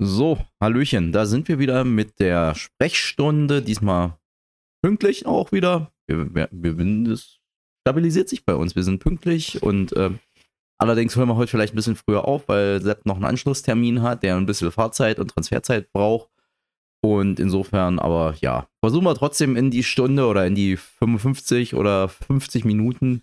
So, Hallöchen, da sind wir wieder mit der Sprechstunde. Diesmal pünktlich auch wieder. Wir, wir, wir es stabilisiert sich bei uns. Wir sind pünktlich und äh, allerdings hören wir heute vielleicht ein bisschen früher auf, weil Sepp noch einen Anschlusstermin hat, der ein bisschen Fahrzeit und Transferzeit braucht. Und insofern, aber ja, versuchen wir trotzdem in die Stunde oder in die 55 oder 50 Minuten,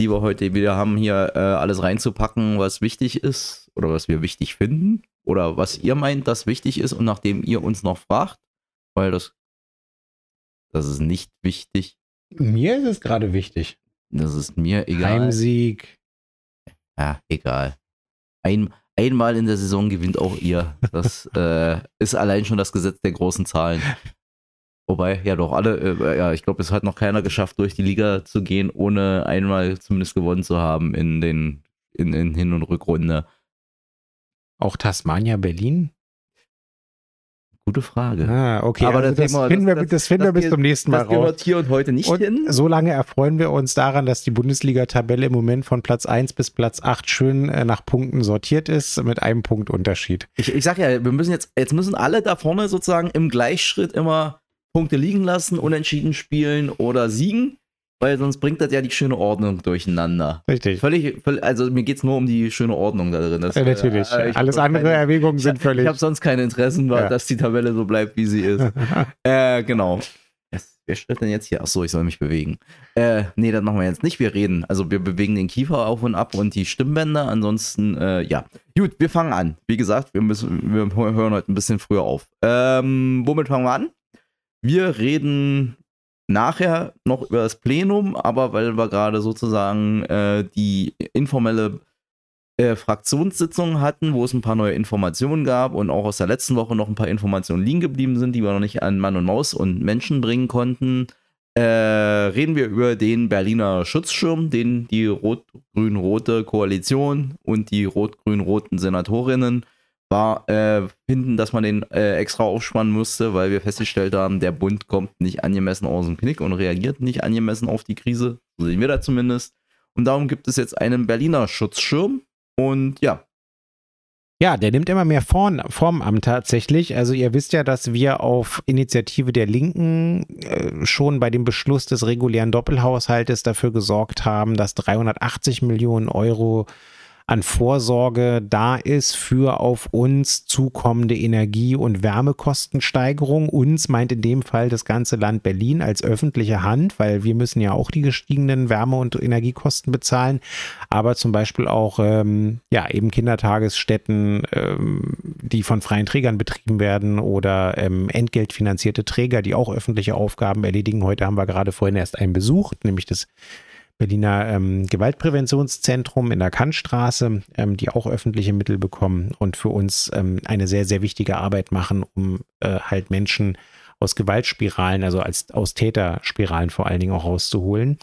die wir heute wieder haben, hier äh, alles reinzupacken, was wichtig ist oder was wir wichtig finden oder was ihr meint, das wichtig ist und nachdem ihr uns noch fragt, weil das, das ist nicht wichtig. Mir ist es gerade wichtig. Das ist mir egal. Heimsieg. Ja, egal. Ein, einmal in der Saison gewinnt auch ihr. Das äh, ist allein schon das Gesetz der großen Zahlen. Wobei, ja doch, alle, äh, ja, ich glaube, es hat noch keiner geschafft, durch die Liga zu gehen, ohne einmal zumindest gewonnen zu haben in den in, in Hin- und Rückrunde. Auch Tasmania Berlin? Gute Frage. Ah, okay. Aber also das, das, finden wir, das, das finden wir bis zum nächsten Mal das gehört hier und heute nicht und hin. So lange erfreuen wir uns daran, dass die Bundesliga-Tabelle im Moment von Platz 1 bis Platz 8 schön äh, nach Punkten sortiert ist, mit einem Punkt Unterschied. Ich, ich sag ja, wir müssen jetzt, jetzt müssen alle da vorne sozusagen im Gleichschritt immer Punkte liegen lassen, unentschieden spielen oder siegen. Weil sonst bringt das ja die schöne Ordnung durcheinander. Richtig. Völlig, völlig also mir geht es nur um die schöne Ordnung da drin. Das, ja, natürlich. Äh, Alles andere keine, Erwägungen sind ich, völlig. Ich habe sonst keine Interessen, ja. dass die Tabelle so bleibt, wie sie ist. äh, genau. Wer stellt denn jetzt hier? Achso, ich soll mich bewegen. Äh, nee, das machen wir jetzt nicht. Wir reden. Also wir bewegen den Kiefer auf und ab und die Stimmbänder. Ansonsten, äh, ja. Gut, wir fangen an. Wie gesagt, wir müssen, wir hören heute ein bisschen früher auf. Ähm, womit fangen wir an? Wir reden nachher noch über das Plenum, aber weil wir gerade sozusagen äh, die informelle äh, Fraktionssitzung hatten, wo es ein paar neue Informationen gab und auch aus der letzten Woche noch ein paar Informationen liegen geblieben sind, die wir noch nicht an Mann und Maus und Menschen bringen konnten, äh, reden wir über den Berliner Schutzschirm, den die rot-grün-rote Koalition und die rot-grün-roten Senatorinnen war, äh, finden, dass man den äh, extra aufspannen musste, weil wir festgestellt haben, der Bund kommt nicht angemessen aus dem Knick und reagiert nicht angemessen auf die Krise. So sehen wir da zumindest. Und darum gibt es jetzt einen Berliner Schutzschirm. Und ja. Ja, der nimmt immer mehr Form, Form an tatsächlich. Also ihr wisst ja, dass wir auf Initiative der Linken äh, schon bei dem Beschluss des regulären Doppelhaushaltes dafür gesorgt haben, dass 380 Millionen Euro an Vorsorge da ist für auf uns zukommende Energie- und Wärmekostensteigerung. Uns meint in dem Fall das ganze Land Berlin als öffentliche Hand, weil wir müssen ja auch die gestiegenen Wärme- und Energiekosten bezahlen, aber zum Beispiel auch ähm, ja eben Kindertagesstätten, ähm, die von freien Trägern betrieben werden oder ähm, entgeltfinanzierte Träger, die auch öffentliche Aufgaben erledigen. Heute haben wir gerade vorhin erst einen besucht, nämlich das Berliner ähm, Gewaltpräventionszentrum in der Kantstraße, ähm, die auch öffentliche Mittel bekommen und für uns ähm, eine sehr, sehr wichtige Arbeit machen, um äh, halt Menschen aus Gewaltspiralen, also als, aus Täterspiralen vor allen Dingen auch rauszuholen.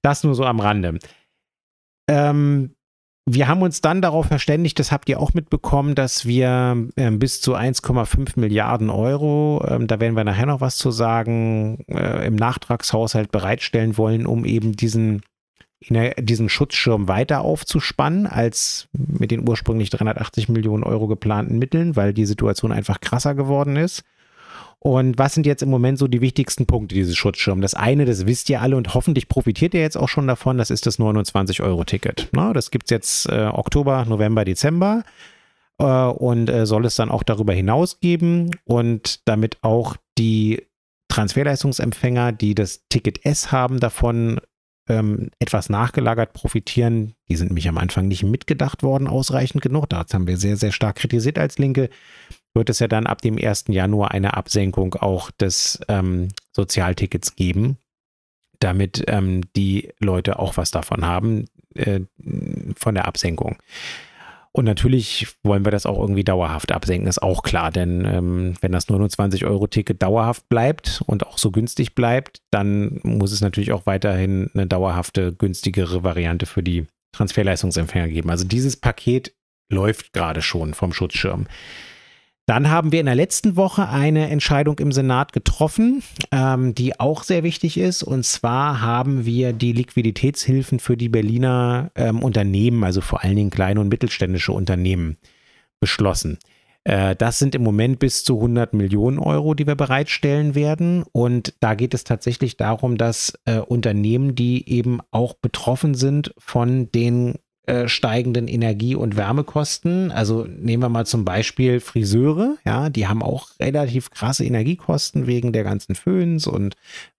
Das nur so am Rande. Ähm, wir haben uns dann darauf verständigt, das habt ihr auch mitbekommen, dass wir äh, bis zu 1,5 Milliarden Euro, äh, da werden wir nachher noch was zu sagen, äh, im Nachtragshaushalt bereitstellen wollen, um eben diesen diesen Schutzschirm weiter aufzuspannen als mit den ursprünglich 380 Millionen Euro geplanten Mitteln, weil die Situation einfach krasser geworden ist. Und was sind jetzt im Moment so die wichtigsten Punkte dieses Schutzschirms? Das eine, das wisst ihr alle und hoffentlich profitiert ihr jetzt auch schon davon, das ist das 29-Euro-Ticket. Das gibt es jetzt äh, Oktober, November, Dezember äh, und äh, soll es dann auch darüber hinaus geben und damit auch die Transferleistungsempfänger, die das Ticket S haben, davon ähm, etwas nachgelagert profitieren. Die sind nämlich am Anfang nicht mitgedacht worden, ausreichend genug. Das haben wir sehr, sehr stark kritisiert als Linke. Wird es ja dann ab dem 1. Januar eine Absenkung auch des ähm, Sozialtickets geben, damit ähm, die Leute auch was davon haben, äh, von der Absenkung. Und natürlich wollen wir das auch irgendwie dauerhaft absenken, ist auch klar. Denn ähm, wenn das 29-Euro-Ticket dauerhaft bleibt und auch so günstig bleibt, dann muss es natürlich auch weiterhin eine dauerhafte, günstigere Variante für die Transferleistungsempfänger geben. Also dieses Paket läuft gerade schon vom Schutzschirm. Dann haben wir in der letzten Woche eine Entscheidung im Senat getroffen, ähm, die auch sehr wichtig ist. Und zwar haben wir die Liquiditätshilfen für die Berliner ähm, Unternehmen, also vor allen Dingen kleine und mittelständische Unternehmen, beschlossen. Äh, das sind im Moment bis zu 100 Millionen Euro, die wir bereitstellen werden. Und da geht es tatsächlich darum, dass äh, Unternehmen, die eben auch betroffen sind von den äh, steigenden Energie- und Wärmekosten. Also nehmen wir mal zum Beispiel Friseure, ja, die haben auch relativ krasse Energiekosten wegen der ganzen Föhns und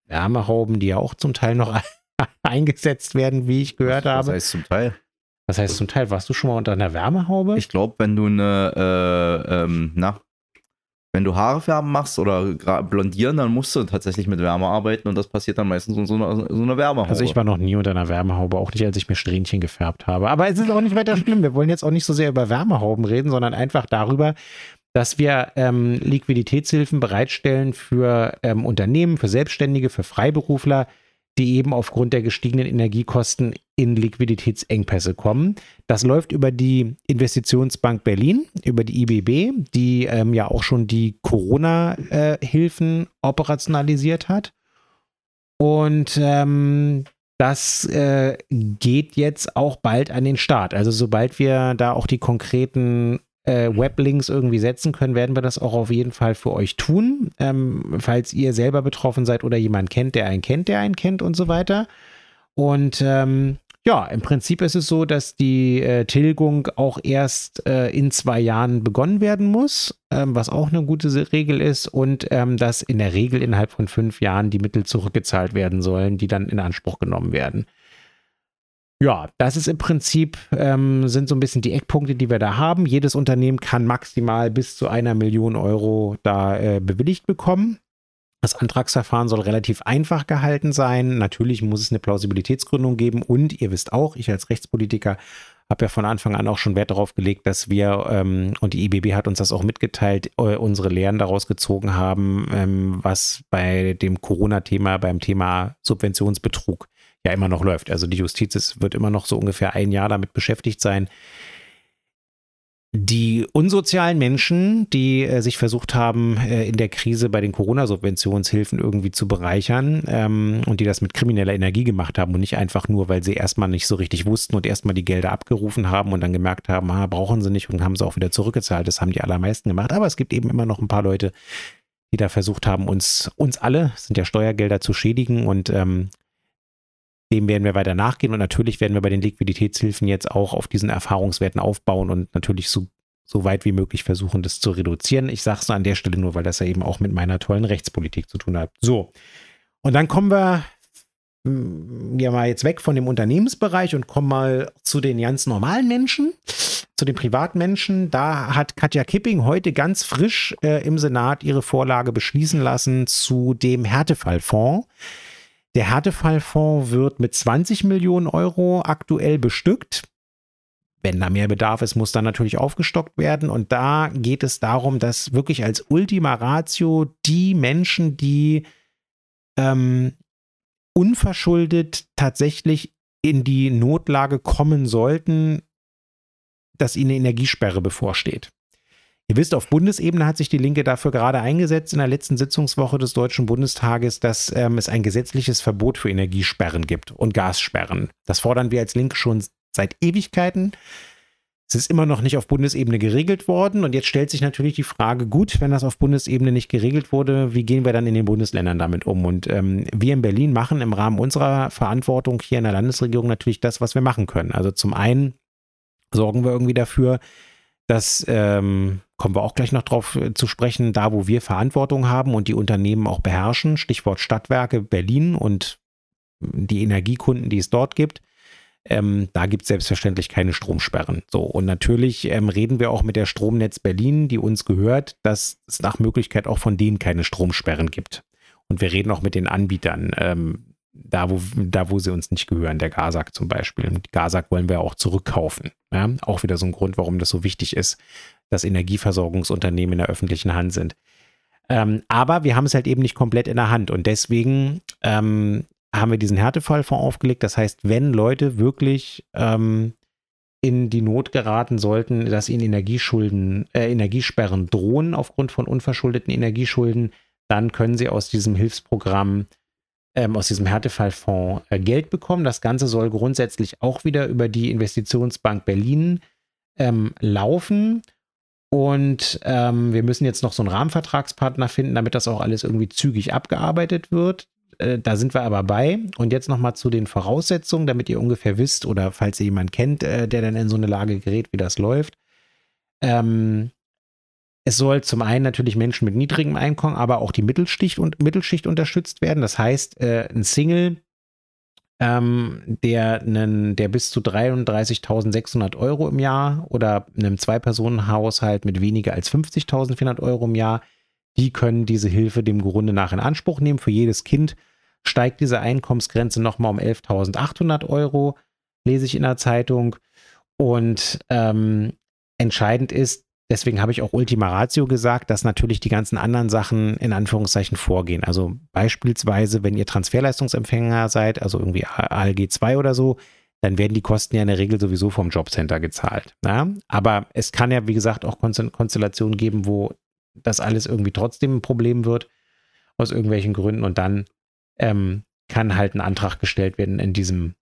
Wärmehauben, die ja auch zum Teil noch eingesetzt werden, wie ich gehört was, habe. Was heißt zum Teil? Was heißt zum Teil? Warst du schon mal unter einer Wärmehaube? Ich glaube, wenn du eine, äh, ähm, na, wenn du Haare färben machst oder blondieren, dann musst du tatsächlich mit Wärme arbeiten und das passiert dann meistens in so einer, so einer Wärmehaube. Also ich war noch nie unter einer Wärmehaube, auch nicht, als ich mir Strähnchen gefärbt habe. Aber es ist auch nicht weiter schlimm. Wir wollen jetzt auch nicht so sehr über Wärmehauben reden, sondern einfach darüber, dass wir ähm, Liquiditätshilfen bereitstellen für ähm, Unternehmen, für Selbstständige, für Freiberufler, die eben aufgrund der gestiegenen Energiekosten in Liquiditätsengpässe kommen. Das läuft über die Investitionsbank Berlin, über die IBB, die ähm, ja auch schon die Corona-Hilfen äh, operationalisiert hat. Und ähm, das äh, geht jetzt auch bald an den Start. Also sobald wir da auch die konkreten äh, Weblinks irgendwie setzen können, werden wir das auch auf jeden Fall für euch tun. Ähm, falls ihr selber betroffen seid oder jemand kennt, der einen kennt, der einen kennt und so weiter. Und ähm, ja, im Prinzip ist es so, dass die äh, Tilgung auch erst äh, in zwei Jahren begonnen werden muss, ähm, was auch eine gute Regel ist und ähm, dass in der Regel innerhalb von fünf Jahren die Mittel zurückgezahlt werden sollen, die dann in Anspruch genommen werden. Ja, das ist im Prinzip, ähm, sind so ein bisschen die Eckpunkte, die wir da haben. Jedes Unternehmen kann maximal bis zu einer Million Euro da äh, bewilligt bekommen. Das Antragsverfahren soll relativ einfach gehalten sein. Natürlich muss es eine Plausibilitätsgründung geben und ihr wisst auch, ich als Rechtspolitiker habe ja von Anfang an auch schon Wert darauf gelegt, dass wir, ähm, und die IBB hat uns das auch mitgeteilt, äh, unsere Lehren daraus gezogen haben, ähm, was bei dem Corona-Thema, beim Thema Subventionsbetrug ja immer noch läuft. Also die Justiz ist, wird immer noch so ungefähr ein Jahr damit beschäftigt sein, die unsozialen Menschen, die äh, sich versucht haben, äh, in der Krise bei den Corona-Subventionshilfen irgendwie zu bereichern ähm, und die das mit krimineller Energie gemacht haben und nicht einfach nur, weil sie erstmal nicht so richtig wussten und erstmal die Gelder abgerufen haben und dann gemerkt haben, ah, brauchen sie nicht und haben sie auch wieder zurückgezahlt. Das haben die allermeisten gemacht. Aber es gibt eben immer noch ein paar Leute, die da versucht haben, uns, uns alle, sind ja Steuergelder, zu schädigen und ähm, dem werden wir weiter nachgehen und natürlich werden wir bei den Liquiditätshilfen jetzt auch auf diesen Erfahrungswerten aufbauen und natürlich so, so weit wie möglich versuchen, das zu reduzieren. Ich sage es an der Stelle nur, weil das ja eben auch mit meiner tollen Rechtspolitik zu tun hat. So, und dann kommen wir mm, ja mal jetzt weg von dem Unternehmensbereich und kommen mal zu den ganz normalen Menschen, zu den Privatmenschen. Da hat Katja Kipping heute ganz frisch äh, im Senat ihre Vorlage beschließen lassen zu dem Härtefallfonds. Der Härtefallfonds wird mit 20 Millionen Euro aktuell bestückt. Wenn da mehr Bedarf ist, muss dann natürlich aufgestockt werden. Und da geht es darum, dass wirklich als Ultima Ratio die Menschen, die ähm, unverschuldet tatsächlich in die Notlage kommen sollten, dass ihnen eine Energiesperre bevorsteht. Ihr wisst, auf Bundesebene hat sich die Linke dafür gerade eingesetzt in der letzten Sitzungswoche des Deutschen Bundestages, dass ähm, es ein gesetzliches Verbot für Energiesperren gibt und Gassperren. Das fordern wir als Linke schon seit Ewigkeiten. Es ist immer noch nicht auf Bundesebene geregelt worden und jetzt stellt sich natürlich die Frage, gut, wenn das auf Bundesebene nicht geregelt wurde, wie gehen wir dann in den Bundesländern damit um? Und ähm, wir in Berlin machen im Rahmen unserer Verantwortung hier in der Landesregierung natürlich das, was wir machen können. Also zum einen sorgen wir irgendwie dafür, dass ähm, kommen wir auch gleich noch drauf äh, zu sprechen, da wo wir Verantwortung haben und die Unternehmen auch beherrschen, Stichwort Stadtwerke Berlin und die Energiekunden, die es dort gibt. Ähm, da gibt es selbstverständlich keine Stromsperren. So, und natürlich ähm, reden wir auch mit der Stromnetz Berlin, die uns gehört, dass es nach Möglichkeit auch von denen keine Stromsperren gibt. Und wir reden auch mit den Anbietern, ähm, da, wo, da wo sie uns nicht gehören, der Gasak zum Beispiel. Und Gasak wollen wir auch zurückkaufen. Ja? Auch wieder so ein Grund, warum das so wichtig ist, dass Energieversorgungsunternehmen in der öffentlichen Hand sind. Ähm, aber wir haben es halt eben nicht komplett in der Hand und deswegen ähm, haben wir diesen Härtefallfonds aufgelegt. Das heißt, wenn Leute wirklich ähm, in die Not geraten sollten, dass ihnen Energieschulden, äh, Energiesperren drohen aufgrund von unverschuldeten Energieschulden, dann können sie aus diesem Hilfsprogramm, ähm, aus diesem Härtefallfonds äh, Geld bekommen. Das Ganze soll grundsätzlich auch wieder über die Investitionsbank Berlin ähm, laufen. Und ähm, wir müssen jetzt noch so einen Rahmenvertragspartner finden, damit das auch alles irgendwie zügig abgearbeitet wird. Äh, da sind wir aber bei. Und jetzt nochmal zu den Voraussetzungen, damit ihr ungefähr wisst oder falls ihr jemanden kennt, äh, der dann in so eine Lage gerät, wie das läuft. Ähm, es soll zum einen natürlich Menschen mit niedrigem Einkommen, aber auch die Mittelschicht und Mittelschicht unterstützt werden. Das heißt, äh, ein Single, ähm, der, einen, der bis zu 33.600 Euro im Jahr oder einem Zwei-Personen-Haushalt mit weniger als 50.400 Euro im Jahr, die können diese Hilfe dem Grunde nach in Anspruch nehmen. Für jedes Kind steigt diese Einkommensgrenze nochmal um 11.800 Euro, lese ich in der Zeitung. Und ähm, entscheidend ist, Deswegen habe ich auch Ultima Ratio gesagt, dass natürlich die ganzen anderen Sachen in Anführungszeichen vorgehen. Also beispielsweise, wenn ihr Transferleistungsempfänger seid, also irgendwie ALG 2 oder so, dann werden die Kosten ja in der Regel sowieso vom Jobcenter gezahlt. Ja? Aber es kann ja, wie gesagt, auch Konstellationen geben, wo das alles irgendwie trotzdem ein Problem wird, aus irgendwelchen Gründen. Und dann ähm, kann halt ein Antrag gestellt werden in diesem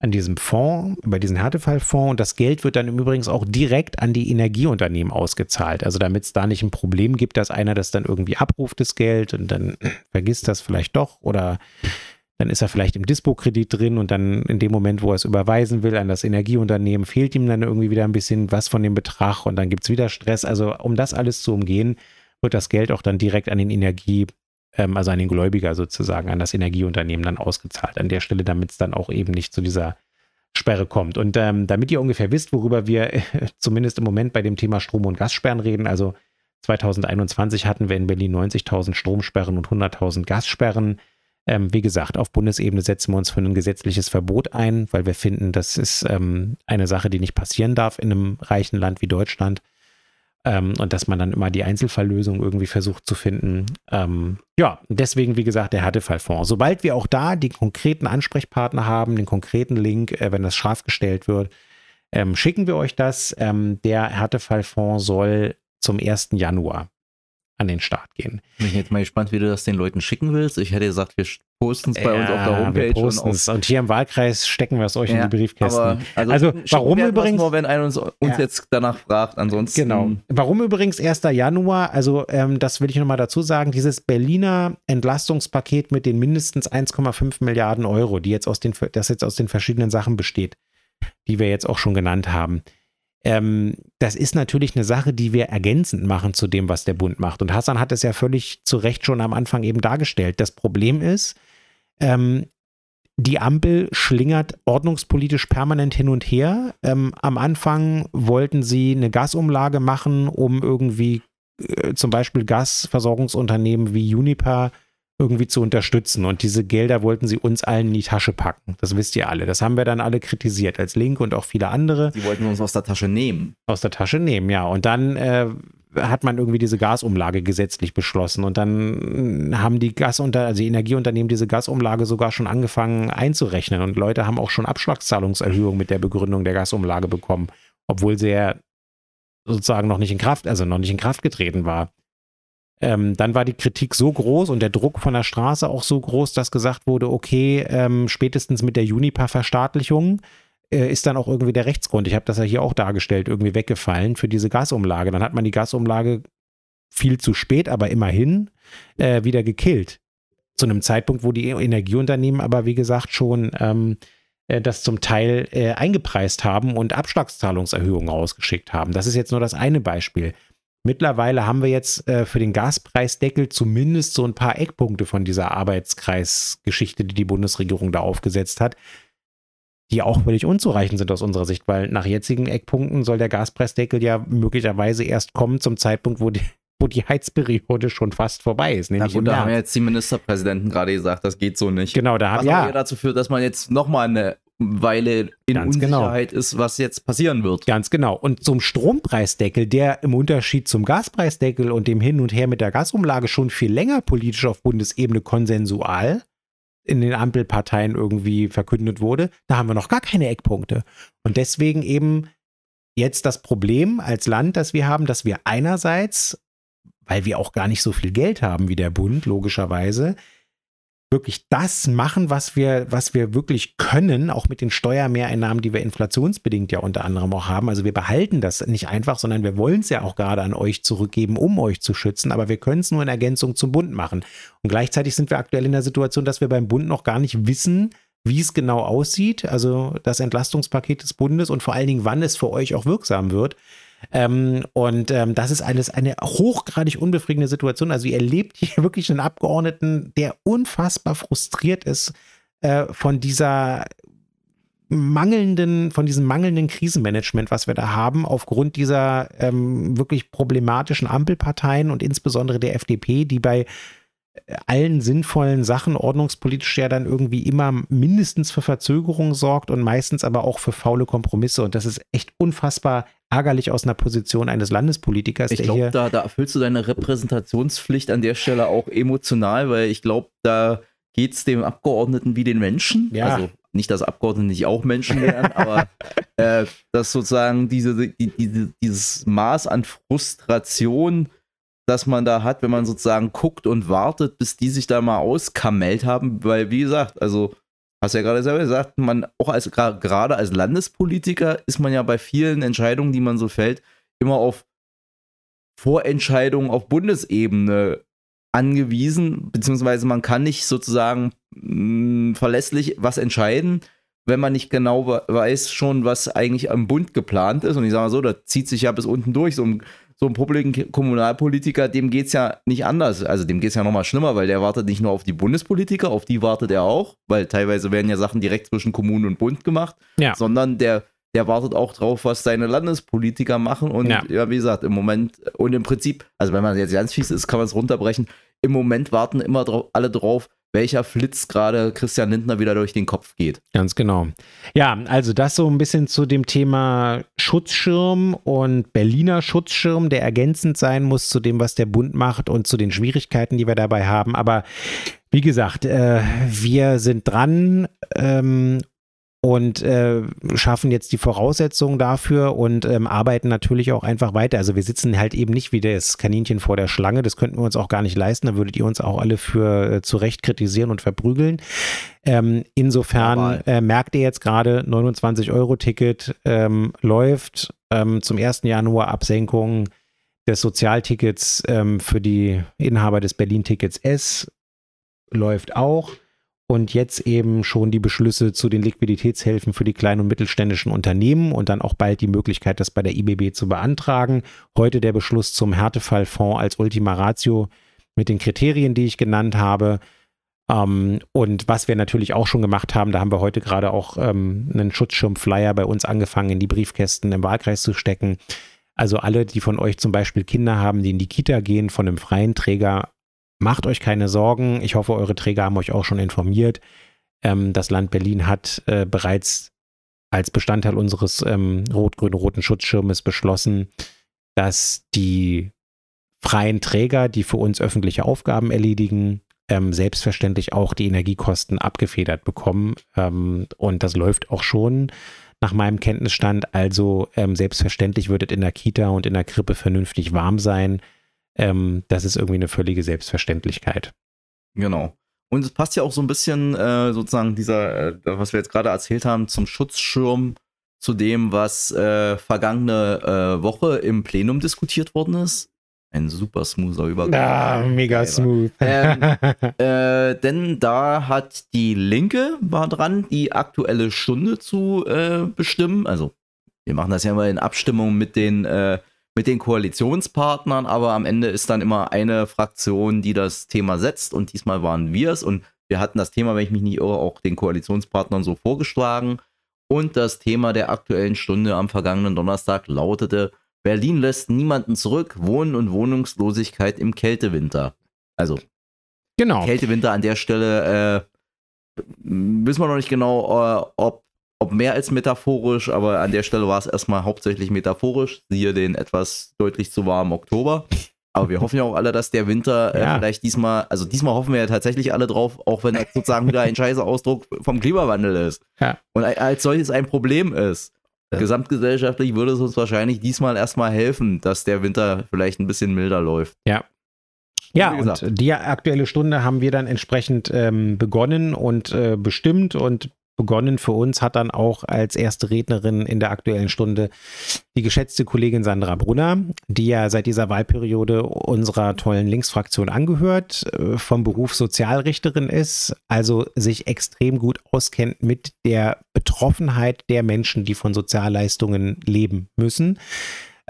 an diesem Fonds, über diesen Härtefallfonds. Und das Geld wird dann im Übrigen auch direkt an die Energieunternehmen ausgezahlt. Also damit es da nicht ein Problem gibt, dass einer das dann irgendwie abruft, das Geld, und dann vergisst das vielleicht doch oder dann ist er vielleicht im Dispo-Kredit drin und dann in dem Moment, wo er es überweisen will an das Energieunternehmen, fehlt ihm dann irgendwie wieder ein bisschen was von dem Betrag und dann gibt es wieder Stress. Also um das alles zu umgehen, wird das Geld auch dann direkt an den Energie ähm, also an den Gläubiger sozusagen, an das Energieunternehmen dann ausgezahlt. An der Stelle, damit es dann auch eben nicht zu dieser Sperre kommt. Und ähm, damit ihr ungefähr wisst, worüber wir äh, zumindest im Moment bei dem Thema Strom- und Gassperren reden, also 2021 hatten wir in Berlin 90.000 Stromsperren und 100.000 Gassperren. Ähm, wie gesagt, auf Bundesebene setzen wir uns für ein gesetzliches Verbot ein, weil wir finden, das ist ähm, eine Sache, die nicht passieren darf in einem reichen Land wie Deutschland. Ähm, und dass man dann immer die Einzelfalllösung irgendwie versucht zu finden. Ähm, ja, deswegen, wie gesagt, der Härtefallfonds. Sobald wir auch da den konkreten Ansprechpartner haben, den konkreten Link, äh, wenn das scharf gestellt wird, ähm, schicken wir euch das. Ähm, der Härtefallfonds soll zum 1. Januar an den Start gehen. Bin ich jetzt mal gespannt, wie du das den Leuten schicken willst. Ich hätte gesagt, wir posten es bei ja, uns auf der Homepage. Wir und, auf und, hier im Wahlkreis stecken wir es euch ja, in die Briefkästen. Aber, also, also warum übrigens. Nur, wenn einer uns, uns ja. jetzt danach fragt. Ansonsten. Genau. Warum übrigens 1. Januar? Also, ähm, das will ich nochmal dazu sagen. Dieses Berliner Entlastungspaket mit den mindestens 1,5 Milliarden Euro, die jetzt aus den, das jetzt aus den verschiedenen Sachen besteht, die wir jetzt auch schon genannt haben ähm, das ist natürlich eine Sache, die wir ergänzend machen zu dem, was der Bund macht. Und Hassan hat es ja völlig zu Recht schon am Anfang eben dargestellt. Das Problem ist, ähm, die Ampel schlingert ordnungspolitisch permanent hin und her. Ähm, am Anfang wollten sie eine Gasumlage machen, um irgendwie äh, zum Beispiel Gasversorgungsunternehmen wie Uniper irgendwie zu unterstützen. Und diese Gelder wollten sie uns allen in die Tasche packen. Das wisst ihr alle. Das haben wir dann alle kritisiert, als Linke und auch viele andere. Sie wollten uns aus der Tasche nehmen. Aus der Tasche nehmen, ja. Und dann äh, hat man irgendwie diese Gasumlage gesetzlich beschlossen. Und dann haben die Gasunter, also die Energieunternehmen diese Gasumlage sogar schon angefangen einzurechnen. Und Leute haben auch schon Abschlagszahlungserhöhungen mit der Begründung der Gasumlage bekommen, obwohl sie ja sozusagen noch nicht in Kraft, also noch nicht in Kraft getreten war. Ähm, dann war die Kritik so groß und der Druck von der Straße auch so groß, dass gesagt wurde, okay, ähm, spätestens mit der Juniper-Verstaatlichung äh, ist dann auch irgendwie der Rechtsgrund, ich habe das ja hier auch dargestellt, irgendwie weggefallen für diese Gasumlage. Dann hat man die Gasumlage viel zu spät, aber immerhin äh, wieder gekillt. Zu einem Zeitpunkt, wo die Energieunternehmen aber, wie gesagt, schon ähm, äh, das zum Teil äh, eingepreist haben und Abschlagszahlungserhöhungen rausgeschickt haben. Das ist jetzt nur das eine Beispiel. Mittlerweile haben wir jetzt äh, für den Gaspreisdeckel zumindest so ein paar Eckpunkte von dieser Arbeitskreisgeschichte, die die Bundesregierung da aufgesetzt hat, die auch völlig unzureichend sind aus unserer Sicht, weil nach jetzigen Eckpunkten soll der Gaspreisdeckel ja möglicherweise erst kommen zum Zeitpunkt, wo die, wo die Heizperiode schon fast vorbei ist. Na gut, da haben jetzt die Ministerpräsidenten gerade gesagt, das geht so nicht. Genau, da haben ja dazu führt, dass man jetzt nochmal eine Weile in Ganz genau. Unsicherheit genau. ist, was jetzt passieren wird. Ganz genau. Und zum Strompreisdeckel, der im Unterschied zum Gaspreisdeckel und dem Hin und Her mit der Gasumlage schon viel länger politisch auf Bundesebene konsensual in den Ampelparteien irgendwie verkündet wurde, da haben wir noch gar keine Eckpunkte. Und deswegen eben jetzt das Problem als Land, das wir haben, dass wir einerseits, weil wir auch gar nicht so viel Geld haben wie der Bund, logischerweise, wirklich das machen, was wir, was wir wirklich können, auch mit den Steuermehreinnahmen, die wir inflationsbedingt ja unter anderem auch haben. Also wir behalten das nicht einfach, sondern wir wollen es ja auch gerade an euch zurückgeben, um euch zu schützen, aber wir können es nur in Ergänzung zum Bund machen. Und gleichzeitig sind wir aktuell in der Situation, dass wir beim Bund noch gar nicht wissen, wie es genau aussieht, also das Entlastungspaket des Bundes und vor allen Dingen, wann es für euch auch wirksam wird. Ähm, und ähm, das ist alles eine hochgradig unbefriedigende Situation. Also ihr erlebt hier wirklich einen Abgeordneten, der unfassbar frustriert ist äh, von dieser mangelnden, von diesem mangelnden Krisenmanagement, was wir da haben, aufgrund dieser ähm, wirklich problematischen Ampelparteien und insbesondere der FDP, die bei allen sinnvollen Sachen ordnungspolitisch ja dann irgendwie immer mindestens für Verzögerung sorgt und meistens aber auch für faule Kompromisse. Und das ist echt unfassbar ärgerlich aus einer Position eines Landespolitikers. Ich glaube, da, da erfüllst du deine Repräsentationspflicht an der Stelle auch emotional, weil ich glaube, da geht es dem Abgeordneten wie den Menschen. Ja. Also nicht, dass Abgeordnete nicht auch Menschen wären, aber äh, dass sozusagen diese, die, diese, dieses Maß an Frustration das man da hat, wenn man sozusagen guckt und wartet, bis die sich da mal auskammellt haben, weil wie gesagt, also hast ja gerade selber gesagt, man auch als gerade als Landespolitiker ist man ja bei vielen Entscheidungen, die man so fällt, immer auf Vorentscheidungen auf Bundesebene angewiesen, beziehungsweise man kann nicht sozusagen mh, mm, verlässlich was entscheiden, wenn man nicht genau weiß schon, was eigentlich am Bund geplant ist. Und ich sage mal so, da zieht sich ja bis unten durch. So ein so ein popeligen Kommunalpolitiker, dem geht es ja nicht anders. Also dem geht es ja nochmal schlimmer, weil der wartet nicht nur auf die Bundespolitiker, auf die wartet er auch, weil teilweise werden ja Sachen direkt zwischen Kommunen und Bund gemacht, ja. sondern der, der wartet auch drauf, was seine Landespolitiker machen. Und ja. ja, wie gesagt, im Moment und im Prinzip, also wenn man jetzt ganz fies ist, kann man es runterbrechen. Im Moment warten immer drauf, alle drauf, welcher Flitz gerade Christian Lindner wieder durch den Kopf geht. Ganz genau. Ja, also das so ein bisschen zu dem Thema Schutzschirm und Berliner Schutzschirm, der ergänzend sein muss zu dem, was der Bund macht und zu den Schwierigkeiten, die wir dabei haben. Aber wie gesagt, äh, wir sind dran ähm, und äh, schaffen jetzt die Voraussetzungen dafür und ähm, arbeiten natürlich auch einfach weiter. Also wir sitzen halt eben nicht wie das Kaninchen vor der Schlange, das könnten wir uns auch gar nicht leisten, da würdet ihr uns auch alle für äh, zu Recht kritisieren und verprügeln. Ähm, insofern äh, merkt ihr jetzt gerade, 29-Euro-Ticket ähm, läuft ähm, zum 1. Januar Absenkung des Sozialtickets ähm, für die Inhaber des Berlin-Tickets S läuft auch und jetzt eben schon die Beschlüsse zu den Liquiditätshilfen für die kleinen und mittelständischen Unternehmen und dann auch bald die Möglichkeit, das bei der IBB zu beantragen. Heute der Beschluss zum Härtefallfonds als Ultima Ratio mit den Kriterien, die ich genannt habe. Ähm, und was wir natürlich auch schon gemacht haben, da haben wir heute gerade auch ähm, einen Schutzschirmflyer bei uns angefangen, in die Briefkästen im Wahlkreis zu stecken. Also alle, die von euch zum Beispiel Kinder haben, die in die Kita gehen, von einem freien Träger Macht euch keine Sorgen. Ich hoffe, eure Träger haben euch auch schon informiert. Ähm, das Land Berlin hat äh, bereits als Bestandteil unseres ähm, rot-grün-roten Schutzschirmes beschlossen, dass die freien Träger, die für uns öffentliche Aufgaben erledigen, ähm, selbstverständlich auch die Energiekosten abgefedert bekommen. Ähm, und das läuft auch schon nach meinem Kenntnisstand. Also ähm, selbstverständlich wird es in der Kita und in der Krippe vernünftig warm sein. Ähm, das ist irgendwie eine völlige Selbstverständlichkeit. Genau. Und es passt ja auch so ein bisschen äh, sozusagen dieser, äh, was wir jetzt gerade erzählt haben, zum Schutzschirm zu dem, was äh, vergangene äh, Woche im Plenum diskutiert worden ist. Ein super smoother Übergang. Ja, mega smooth. Ähm, äh, denn da hat die Linke war dran, die aktuelle Stunde zu äh, bestimmen. Also wir machen das ja immer in Abstimmung mit den äh, mit den Koalitionspartnern, aber am Ende ist dann immer eine Fraktion, die das Thema setzt und diesmal waren wir es und wir hatten das Thema, wenn ich mich nicht irre, auch den Koalitionspartnern so vorgeschlagen und das Thema der aktuellen Stunde am vergangenen Donnerstag lautete, Berlin lässt niemanden zurück, Wohnen und Wohnungslosigkeit im Kältewinter. Also, genau. Kältewinter an der Stelle äh, wissen wir noch nicht genau, äh, ob ob mehr als metaphorisch, aber an der Stelle war es erstmal hauptsächlich metaphorisch. Siehe den etwas deutlich zu warmen Oktober. Aber wir hoffen ja auch alle, dass der Winter äh, vielleicht diesmal, also diesmal hoffen wir ja tatsächlich alle drauf, auch wenn das sozusagen wieder ein scheißer Ausdruck vom Klimawandel ist. Ja. Und als solches ein Problem ist. Ja. Gesamtgesellschaftlich würde es uns wahrscheinlich diesmal erstmal helfen, dass der Winter vielleicht ein bisschen milder läuft. Ja, Ja, und die aktuelle Stunde haben wir dann entsprechend ähm, begonnen und äh, bestimmt und begonnen. Für uns hat dann auch als erste Rednerin in der aktuellen Stunde die geschätzte Kollegin Sandra Brunner, die ja seit dieser Wahlperiode unserer tollen Linksfraktion angehört, äh, vom Beruf Sozialrichterin ist, also sich extrem gut auskennt mit der Betroffenheit der Menschen, die von Sozialleistungen leben müssen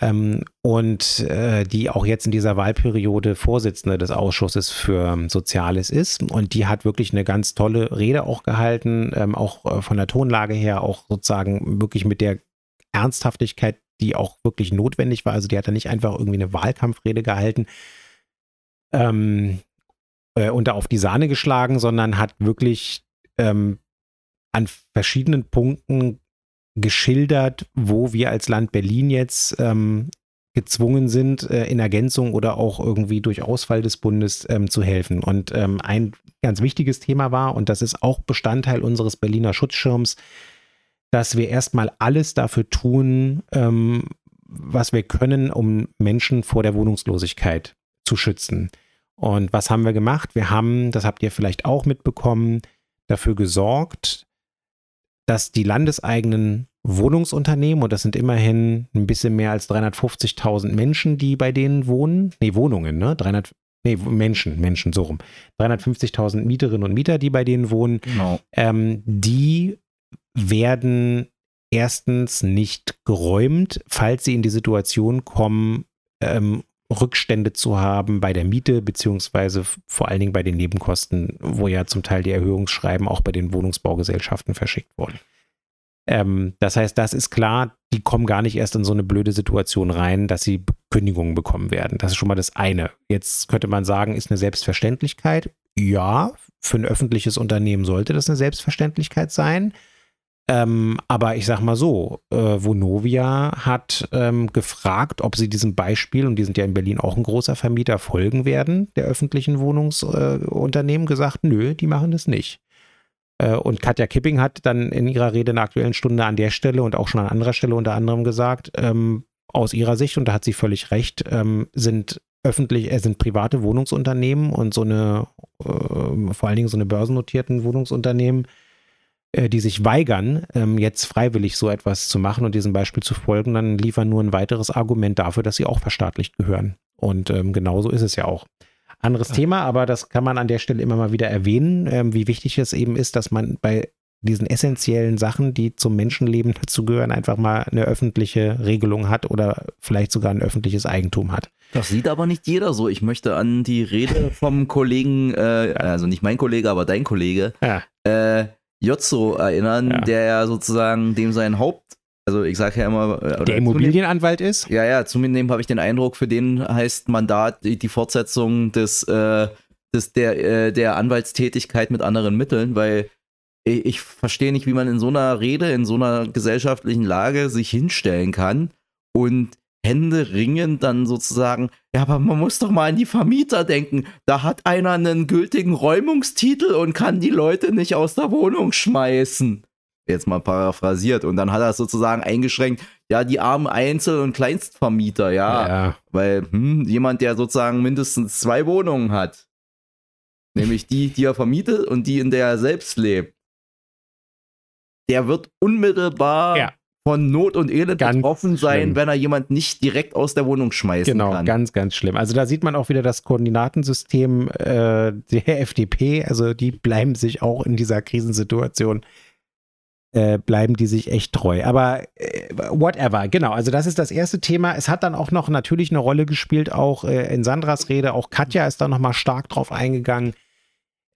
ähm, und äh, die auch jetzt in dieser Wahlperiode Vorsitzende des Ausschusses für Soziales ist. Und die hat wirklich eine ganz tolle Rede auch gehalten, ähm, auch äh, von der Tonlage her, auch sozusagen wirklich mit der Ernsthaftigkeit, die auch wirklich notwendig war. Also die hat da nicht einfach irgendwie eine Wahlkampfrede gehalten. Ähm, äh, und da auf die Sahne geschlagen, sondern hat wirklich ähm, an verschiedenen Punkten geschildert, wo wir als Land Berlin jetzt ähm, gezwungen sind, äh, in Ergänzung oder auch irgendwie durch Ausfall des Bundes ähm, zu helfen. Und ähm, ein ganz wichtiges Thema war, und das ist auch Bestandteil unseres Berliner Schutzschirms, dass wir erstmal alles dafür tun, ähm, was wir können, um Menschen vor der Wohnungslosigkeit zu schützen. Und was haben wir gemacht? Wir haben, das habt ihr vielleicht auch mitbekommen, dafür gesorgt, dass die landeseigenen Wohnungsunternehmen, und das sind immerhin ein bisschen mehr als 350.000 Menschen, die bei denen wohnen, nee, Wohnungen, ne? 300, nee, Menschen, Menschen, so rum. 350.000 Mieterinnen und Mieter, die bei denen wohnen, genau. ähm, die werden erstens nicht geräumt, falls sie in die Situation kommen, ähm, Rückstände zu haben bei der Miete, beziehungsweise vor allen Dingen bei den Nebenkosten, wo ja zum Teil die Erhöhungsschreiben auch bei den Wohnungsbaugesellschaften verschickt wurden. Ähm, das heißt, das ist klar, die kommen gar nicht erst in so eine blöde Situation rein, dass sie Kündigungen bekommen werden. Das ist schon mal das eine. Jetzt könnte man sagen, ist eine Selbstverständlichkeit. Ja, für ein öffentliches Unternehmen sollte das eine Selbstverständlichkeit sein. Ähm, aber ich sag mal so, äh, Vonovia hat ähm, gefragt, ob sie diesem Beispiel, und die sind ja in Berlin auch ein großer Vermieter, folgen werden, der öffentlichen Wohnungsunternehmen, äh, gesagt, nö, die machen das nicht. Äh, und Katja Kipping hat dann in ihrer Rede in der aktuellen Stunde an der Stelle und auch schon an anderer Stelle unter anderem gesagt, ähm, aus ihrer Sicht, und da hat sie völlig recht, ähm, sind öffentlich, äh, sind private Wohnungsunternehmen und so eine, äh, vor allen Dingen so eine börsennotierten Wohnungsunternehmen, die sich weigern, ähm, jetzt freiwillig so etwas zu machen und diesem Beispiel zu folgen, dann liefern nur ein weiteres Argument dafür, dass sie auch verstaatlicht gehören. Und ähm, genauso ist es ja auch. Anderes ja. Thema, aber das kann man an der Stelle immer mal wieder erwähnen, ähm, wie wichtig es eben ist, dass man bei diesen essentiellen Sachen, die zum Menschenleben dazugehören, einfach mal eine öffentliche Regelung hat oder vielleicht sogar ein öffentliches Eigentum hat. Das sieht aber nicht jeder so. Ich möchte an die Rede vom Kollegen, äh, also nicht mein Kollege, aber dein Kollege, ja. äh, Jotzo erinnern, ja. der ja sozusagen dem sein Haupt, also ich sage ja immer. Äh, der Immobilienanwalt ist? Ja, ja, zumindest habe ich den Eindruck, für den heißt Mandat die, die Fortsetzung des, äh, des der, äh, der Anwaltstätigkeit mit anderen Mitteln, weil ich, ich verstehe nicht, wie man in so einer Rede, in so einer gesellschaftlichen Lage sich hinstellen kann und Hände ringen dann sozusagen, ja, aber man muss doch mal an die Vermieter denken. Da hat einer einen gültigen Räumungstitel und kann die Leute nicht aus der Wohnung schmeißen. Jetzt mal paraphrasiert. Und dann hat er es sozusagen eingeschränkt, ja, die armen Einzel- und Kleinstvermieter, ja. ja. Weil hm, jemand, der sozusagen mindestens zwei Wohnungen hat, nämlich die, die er vermietet und die, in der er selbst lebt, der wird unmittelbar ja von Not und Elend ganz betroffen sein, schlimm. wenn er jemand nicht direkt aus der Wohnung schmeißen genau, kann. Genau, ganz, ganz schlimm. Also da sieht man auch wieder das Koordinatensystem äh, der FDP. Also die bleiben sich auch in dieser Krisensituation äh, bleiben die sich echt treu. Aber äh, whatever, genau. Also das ist das erste Thema. Es hat dann auch noch natürlich eine Rolle gespielt, auch äh, in Sandras Rede. Auch Katja ist da nochmal stark drauf eingegangen.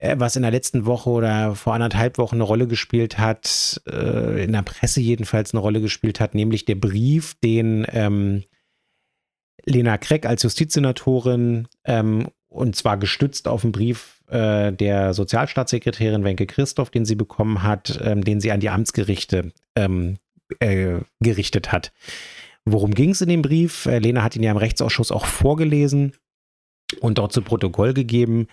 Äh, was in der letzten Woche oder vor anderthalb Wochen eine Rolle gespielt hat, äh, in der Presse jedenfalls eine Rolle gespielt hat, nämlich der Brief, den ähm, Lena Kreck als Justizsenatorin ähm, und zwar gestützt auf einen Brief äh, der Sozialstaatssekretärin Wenke Christoph, den sie bekommen hat, ähm, den sie an die Amtsgerichte ähm, äh, gerichtet hat. Worum ging es in dem Brief? Äh, Lena hat ihn ja im Rechtsausschuss auch vorgelesen und dort zu Protokoll gegeben.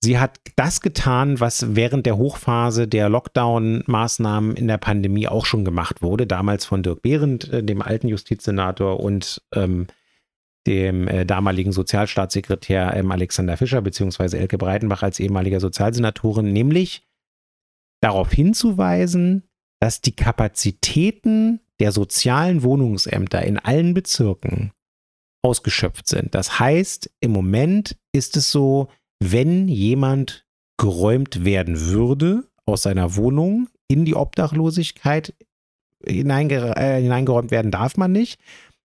Sie hat das getan, was während der Hochphase der Lockdown-Maßnahmen in der Pandemie auch schon gemacht wurde, damals von Dirk Behrendt, äh, dem alten Justizsenator, und ähm, dem äh, damaligen Sozialstaatssekretär ähm, Alexander Fischer beziehungsweise Elke Breitenbach als ehemaliger Sozialsenatorin, nämlich darauf hinzuweisen, dass die Kapazitäten der sozialen Wohnungsämter in allen Bezirken ausgeschöpft sind. Das heißt, im Moment ist es so, wenn jemand geräumt werden würde aus seiner Wohnung in die Obdachlosigkeit hineingere äh, hineingeräumt werden darf man nicht,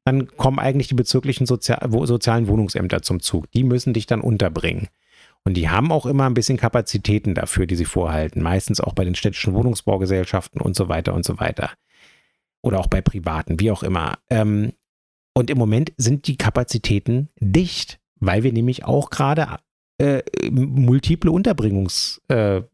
dann kommen eigentlich die bezirklichen Sozial sozialen Wohnungsämter zum Zug. Die müssen dich dann unterbringen. Und die haben auch immer ein bisschen Kapazitäten dafür, die sie vorhalten. Meistens auch bei den städtischen Wohnungsbaugesellschaften und so weiter und so weiter. Oder auch bei privaten, wie auch immer. Ähm, und im Moment sind die Kapazitäten dicht, weil wir nämlich auch gerade äh, multiple Unterbringungssorgen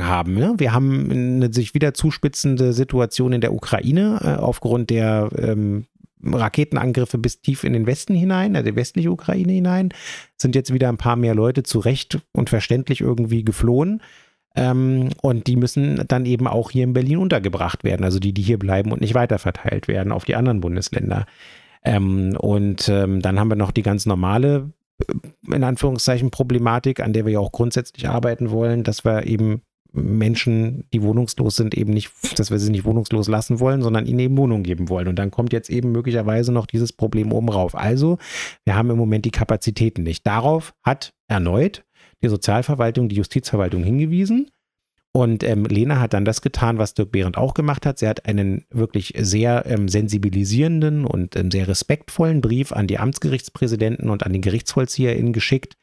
äh, haben. Ne? Wir haben eine sich wieder zuspitzende Situation in der Ukraine äh, aufgrund der ähm, Raketenangriffe bis tief in den Westen hinein, also die westliche Ukraine hinein, sind jetzt wieder ein paar mehr Leute zu Recht und verständlich irgendwie geflohen. Ähm, und die müssen dann eben auch hier in Berlin untergebracht werden, also die, die hier bleiben und nicht weiterverteilt werden auf die anderen Bundesländer. Ähm, und ähm, dann haben wir noch die ganz normale, in Anführungszeichen, Problematik, an der wir ja auch grundsätzlich arbeiten wollen, dass wir eben Menschen, die wohnungslos sind, eben nicht, dass wir sie nicht wohnungslos lassen wollen, sondern ihnen eben Wohnung geben wollen. Und dann kommt jetzt eben möglicherweise noch dieses Problem oben rauf. Also, wir haben im Moment die Kapazitäten nicht. Darauf hat erneut die Sozialverwaltung, die Justizverwaltung hingewiesen. Und ähm, Lena hat dann das getan, was Dirk Behrendt auch gemacht hat. Sie hat einen wirklich sehr ähm, sensibilisierenden und ähm, sehr respektvollen Brief an die Amtsgerichtspräsidenten und an die GerichtsvollzieherInnen geschickt,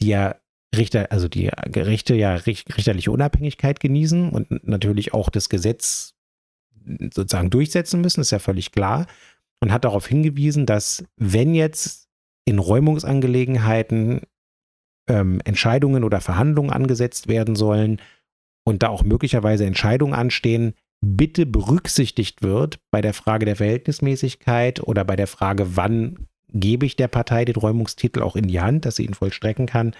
die ja Richter, also die Gerichte ja richterliche Unabhängigkeit genießen und natürlich auch das Gesetz sozusagen durchsetzen müssen, ist ja völlig klar. Und hat darauf hingewiesen, dass wenn jetzt in Räumungsangelegenheiten ähm, Entscheidungen oder Verhandlungen angesetzt werden sollen und da auch möglicherweise Entscheidungen anstehen, bitte berücksichtigt wird bei der Frage der Verhältnismäßigkeit oder bei der Frage, wann gebe ich der Partei den Räumungstitel auch in die Hand, dass sie ihn vollstrecken kann,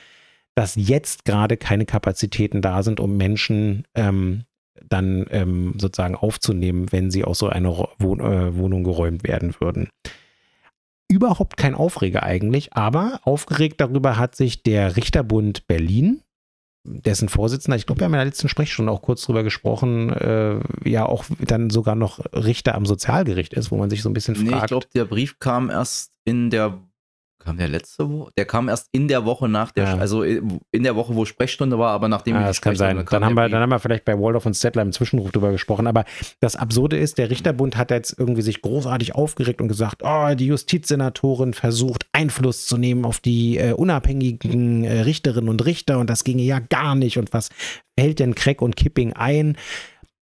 dass jetzt gerade keine Kapazitäten da sind, um Menschen ähm, dann ähm, sozusagen aufzunehmen, wenn sie aus so einer Wohn äh, Wohnung geräumt werden würden. Überhaupt kein Aufreger eigentlich, aber aufgeregt darüber hat sich der Richterbund Berlin, dessen Vorsitzender, ich glaube, wir haben in der letzten Sprechstunde auch kurz drüber gesprochen, äh, ja auch dann sogar noch Richter am Sozialgericht ist, wo man sich so ein bisschen fragt. Nee, ich glaube, der Brief kam erst in der Kam der letzte Woche? Der kam erst in der Woche nach der, ja. also in der Woche, wo Sprechstunde war, aber nachdem ja, das kann sein. Dann haben, wir, dann haben wir vielleicht bei Waldorf und Stettler im Zwischenruf drüber gesprochen. Aber das Absurde ist, der Richterbund hat jetzt irgendwie sich großartig aufgeregt und gesagt, oh, die Justizsenatorin versucht Einfluss zu nehmen auf die äh, unabhängigen äh, Richterinnen und Richter und das ginge ja gar nicht. Und was hält denn Crack und Kipping ein?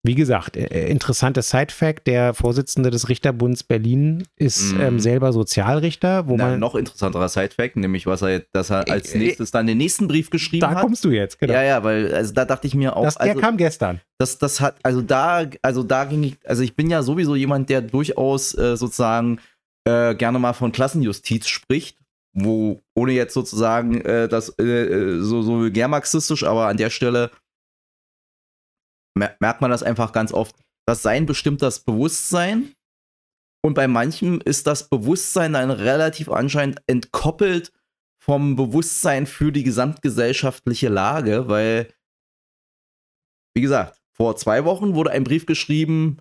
Wie gesagt, äh, äh, interessantes Side-Fact: Der Vorsitzende des Richterbunds Berlin ist mm. ähm, selber Sozialrichter. Wo Na, man noch interessanterer Side-Fact, nämlich was er, dass er als äh, nächstes dann den nächsten Brief geschrieben da hat. Da kommst du jetzt, genau. Ja, ja, weil also da dachte ich mir auch. Das, der also, kam gestern. Das, das hat, also da, also da ging ich, also ich bin ja sowieso jemand, der durchaus äh, sozusagen äh, gerne mal von Klassenjustiz spricht wo, ohne jetzt sozusagen äh, das so, so vulgär-marxistisch, aber an der Stelle merkt man das einfach ganz oft. Das Sein bestimmt das Bewusstsein. Und bei manchem ist das Bewusstsein dann relativ anscheinend entkoppelt vom Bewusstsein für die gesamtgesellschaftliche Lage, weil, wie gesagt, vor zwei Wochen wurde ein Brief geschrieben,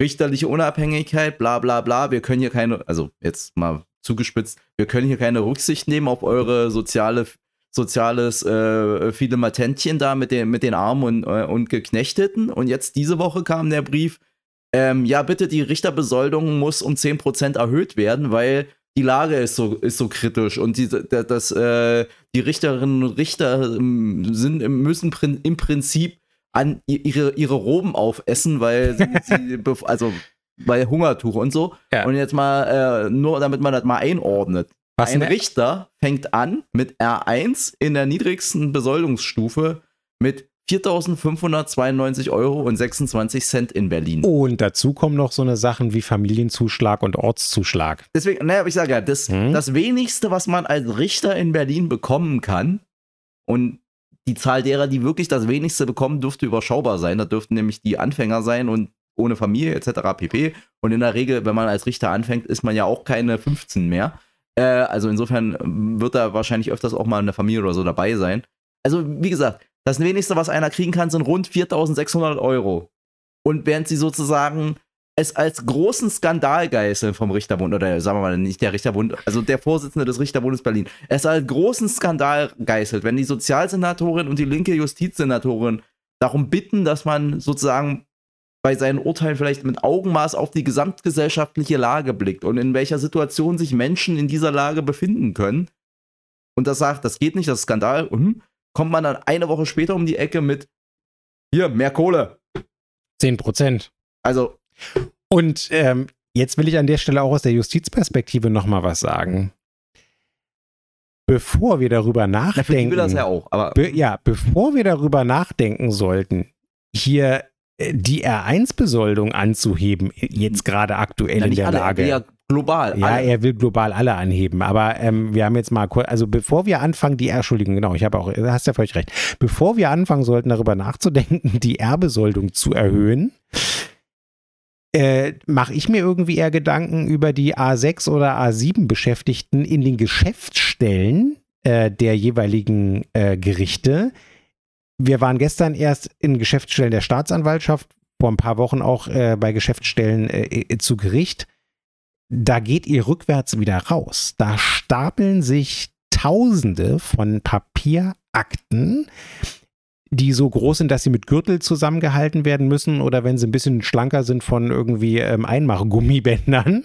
richterliche Unabhängigkeit, bla bla bla, wir können hier keine, also jetzt mal zugespitzt, wir können hier keine Rücksicht nehmen auf eure soziale soziales äh, viele Matentchen da mit den, mit den Armen und, äh, und Geknechteten. Und jetzt diese Woche kam der Brief, ähm, ja, bitte, die Richterbesoldung muss um 10% erhöht werden, weil die Lage ist so, ist so kritisch und die, das, äh, die Richterinnen und Richter ähm, sind, müssen im Prinzip an ihre, ihre Roben aufessen, weil sie, sie also bei Hungertuch und so. Ja. Und jetzt mal, äh, nur damit man das mal einordnet. Was ein Richter fängt an mit R1 in der niedrigsten Besoldungsstufe mit 4.592 Euro und 26 Cent in Berlin. Und dazu kommen noch so eine Sachen wie Familienzuschlag und Ortszuschlag. Deswegen, naja, ich sage ja, das, hm? das wenigste, was man als Richter in Berlin bekommen kann, und die Zahl derer, die wirklich das wenigste bekommen, dürfte überschaubar sein. Da dürften nämlich die Anfänger sein und ohne Familie etc. pp. Und in der Regel, wenn man als Richter anfängt, ist man ja auch keine 15 mehr. Äh, also insofern wird da wahrscheinlich öfters auch mal eine Familie oder so dabei sein. Also wie gesagt, das wenigste, was einer kriegen kann, sind rund 4600 Euro. Und während sie sozusagen es als großen Skandal geißeln vom Richterbund, oder sagen wir mal nicht der Richterbund, also der Vorsitzende des Richterbundes Berlin, es als großen Skandal geißelt, wenn die Sozialsenatorin und die linke Justizsenatorin darum bitten, dass man sozusagen bei seinen Urteilen vielleicht mit Augenmaß auf die gesamtgesellschaftliche Lage blickt und in welcher Situation sich Menschen in dieser Lage befinden können. Und das sagt, das geht nicht, das ist Skandal. Und kommt man dann eine Woche später um die Ecke mit hier, mehr Kohle. 10 Prozent. Also. Und ähm, jetzt will ich an der Stelle auch aus der Justizperspektive nochmal was sagen. Bevor wir darüber nachdenken. will das ja auch, aber. Be ja, bevor wir darüber nachdenken sollten, hier die R1-Besoldung anzuheben, jetzt gerade aktuell ja, in der alle, Lage. Ja, global. Ja, alle. er will global alle anheben. Aber ähm, wir haben jetzt mal kurz, also bevor wir anfangen, die R, Entschuldigung, genau, ich habe auch, du hast ja völlig recht. Bevor wir anfangen sollten, darüber nachzudenken, die R-Besoldung zu erhöhen, äh, mache ich mir irgendwie eher Gedanken über die A6 oder A7 Beschäftigten in den Geschäftsstellen äh, der jeweiligen äh, Gerichte. Wir waren gestern erst in Geschäftsstellen der Staatsanwaltschaft, vor ein paar Wochen auch äh, bei Geschäftsstellen äh, äh, zu Gericht. Da geht ihr rückwärts wieder raus. Da stapeln sich Tausende von Papierakten die so groß sind, dass sie mit Gürtel zusammengehalten werden müssen oder wenn sie ein bisschen schlanker sind von irgendwie ähm, Einmachgummibändern.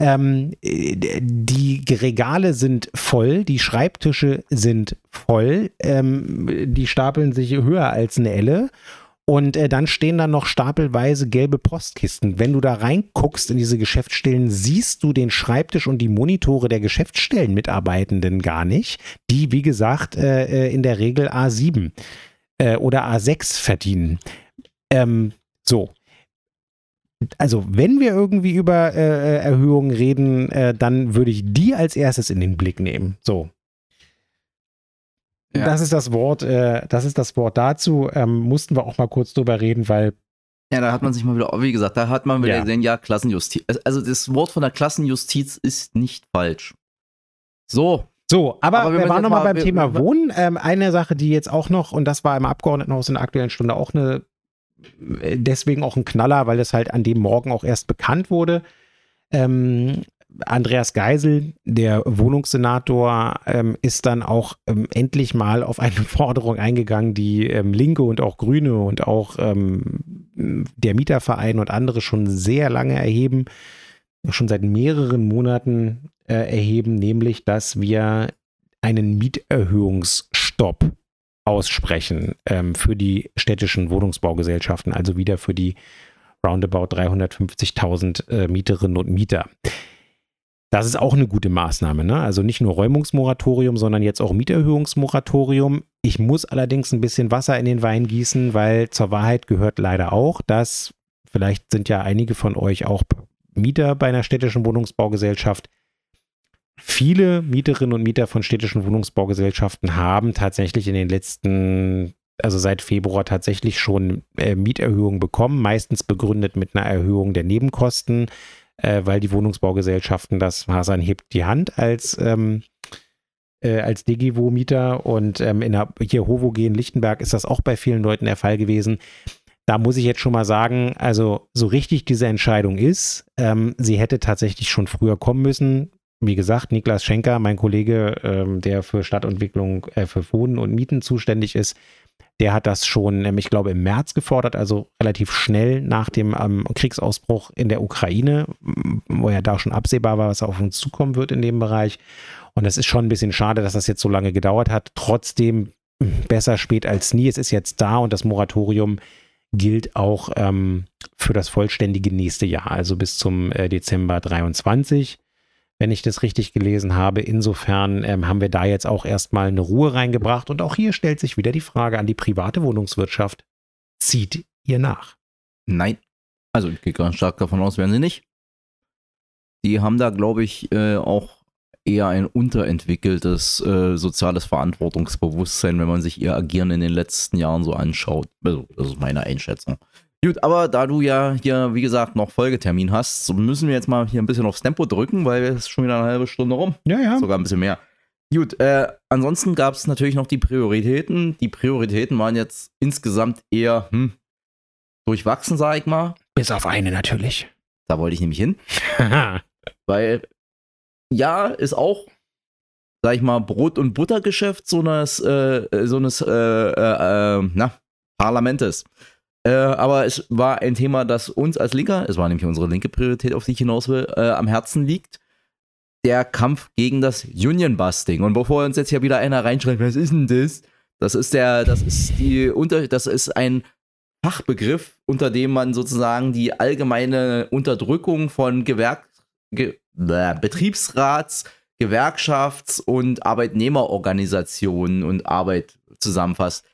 Ähm, die Regale sind voll, die Schreibtische sind voll, ähm, die stapeln sich höher als eine Elle. Und äh, dann stehen da noch stapelweise gelbe Postkisten. Wenn du da reinguckst in diese Geschäftsstellen, siehst du den Schreibtisch und die Monitore der Geschäftsstellenmitarbeitenden gar nicht, die, wie gesagt, äh, äh in der Regel A7 äh, oder A6 verdienen. Ähm, so. Also, wenn wir irgendwie über äh, äh, Erhöhungen reden, äh, dann würde ich die als erstes in den Blick nehmen. So. Ja. Das ist das Wort, äh, das ist das Wort dazu. Ähm, mussten wir auch mal kurz drüber reden, weil ja, da hat man sich mal wieder, wie gesagt, da hat man wieder ja. gesehen, ja, Klassenjustiz. Also das Wort von der Klassenjustiz ist nicht falsch. So, so, aber, aber wir, waren nochmal beim wir, Thema wir, Wohnen. Ähm, eine Sache, die jetzt auch noch, und das war im Abgeordnetenhaus in der Aktuellen Stunde auch eine, deswegen auch ein Knaller, weil es halt an dem Morgen auch erst bekannt wurde. Ähm, Andreas Geisel, der Wohnungssenator, ähm, ist dann auch ähm, endlich mal auf eine Forderung eingegangen, die ähm, Linke und auch Grüne und auch ähm, der Mieterverein und andere schon sehr lange erheben, schon seit mehreren Monaten äh, erheben, nämlich dass wir einen Mieterhöhungsstopp aussprechen ähm, für die städtischen Wohnungsbaugesellschaften, also wieder für die roundabout 350.000 äh, Mieterinnen und Mieter. Das ist auch eine gute Maßnahme. Ne? Also nicht nur Räumungsmoratorium, sondern jetzt auch Mieterhöhungsmoratorium. Ich muss allerdings ein bisschen Wasser in den Wein gießen, weil zur Wahrheit gehört leider auch, dass vielleicht sind ja einige von euch auch Mieter bei einer städtischen Wohnungsbaugesellschaft. Viele Mieterinnen und Mieter von städtischen Wohnungsbaugesellschaften haben tatsächlich in den letzten, also seit Februar tatsächlich schon äh, Mieterhöhungen bekommen, meistens begründet mit einer Erhöhung der Nebenkosten, äh, weil die Wohnungsbaugesellschaften, das Hasan hebt die Hand als ähm, äh, als Degivo-Mieter und ähm, in der, hier Hovo in Lichtenberg ist das auch bei vielen Leuten der Fall gewesen da muss ich jetzt schon mal sagen, also so richtig diese Entscheidung ist, ähm, sie hätte tatsächlich schon früher kommen müssen. Wie gesagt, Niklas Schenker, mein Kollege, ähm, der für Stadtentwicklung, äh, für Wohnen und Mieten zuständig ist, der hat das schon, ähm, ich glaube, im März gefordert, also relativ schnell nach dem ähm, Kriegsausbruch in der Ukraine, wo ja da schon absehbar war, was auf uns zukommen wird in dem Bereich. Und es ist schon ein bisschen schade, dass das jetzt so lange gedauert hat. Trotzdem besser spät als nie. Es ist jetzt da und das Moratorium gilt auch ähm, für das vollständige nächste Jahr, also bis zum äh, Dezember 23, wenn ich das richtig gelesen habe. Insofern ähm, haben wir da jetzt auch erstmal eine Ruhe reingebracht und auch hier stellt sich wieder die Frage an die private Wohnungswirtschaft. Zieht ihr nach? Nein. Also ich gehe ganz stark davon aus, werden sie nicht. Die haben da, glaube ich, äh, auch eher ein unterentwickeltes äh, soziales Verantwortungsbewusstsein, wenn man sich ihr Agieren in den letzten Jahren so anschaut. Also, das ist meine Einschätzung. Gut, aber da du ja hier, wie gesagt, noch Folgetermin hast, so müssen wir jetzt mal hier ein bisschen aufs Tempo drücken, weil es ist schon wieder eine halbe Stunde rum. Ja, ja. Sogar ein bisschen mehr. Gut, äh, ansonsten gab es natürlich noch die Prioritäten. Die Prioritäten waren jetzt insgesamt eher hm, durchwachsen, sag ich mal. Bis auf eine natürlich. Da wollte ich nämlich hin. weil, ja, ist auch, sag ich mal, Brot- und Buttergeschäft so eines, äh, so eines, äh, äh, äh na, Parlamentes. Äh, aber es war ein Thema, das uns als Linker, es war nämlich unsere linke Priorität, auf die ich hinaus will, äh, am Herzen liegt. Der Kampf gegen das Union-Busting. Und bevor uns jetzt hier wieder einer reinschreibt, was ist denn das? Das ist der, das ist die unter, das ist ein Fachbegriff, unter dem man sozusagen die allgemeine Unterdrückung von Gewerk, Ge, äh, Betriebsrats, Gewerkschafts- und Arbeitnehmerorganisationen und Arbeit zusammenfasst.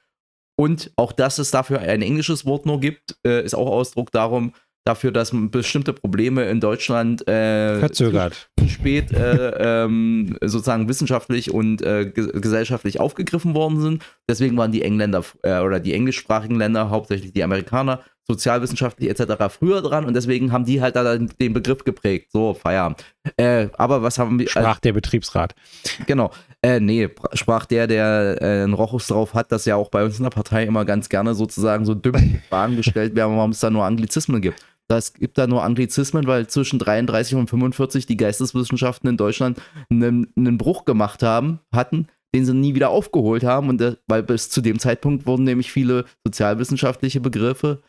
Und auch, dass es dafür ein englisches Wort nur gibt, äh, ist auch Ausdruck darum, dafür, dass bestimmte Probleme in Deutschland äh, verzögert zu spät äh, ähm, sozusagen wissenschaftlich und äh, gesellschaftlich aufgegriffen worden sind. Deswegen waren die Engländer äh, oder die englischsprachigen Länder, hauptsächlich die Amerikaner, sozialwissenschaftlich etc. früher dran und deswegen haben die halt da den Begriff geprägt. So, Feierabend. Äh, aber was haben wir. Sprach der Betriebsrat. Genau. Äh, nee, sprach der, der äh, einen Rochus drauf hat, dass ja auch bei uns in der Partei immer ganz gerne sozusagen so dümmliche Fragen gestellt werden, warum es da nur Anglizismen gibt. Es gibt da nur Anglizismen, weil zwischen 33 und 45 die Geisteswissenschaften in Deutschland einen, einen Bruch gemacht haben, hatten, den sie nie wieder aufgeholt haben. Und der, weil bis zu dem Zeitpunkt wurden nämlich viele sozialwissenschaftliche Begriffe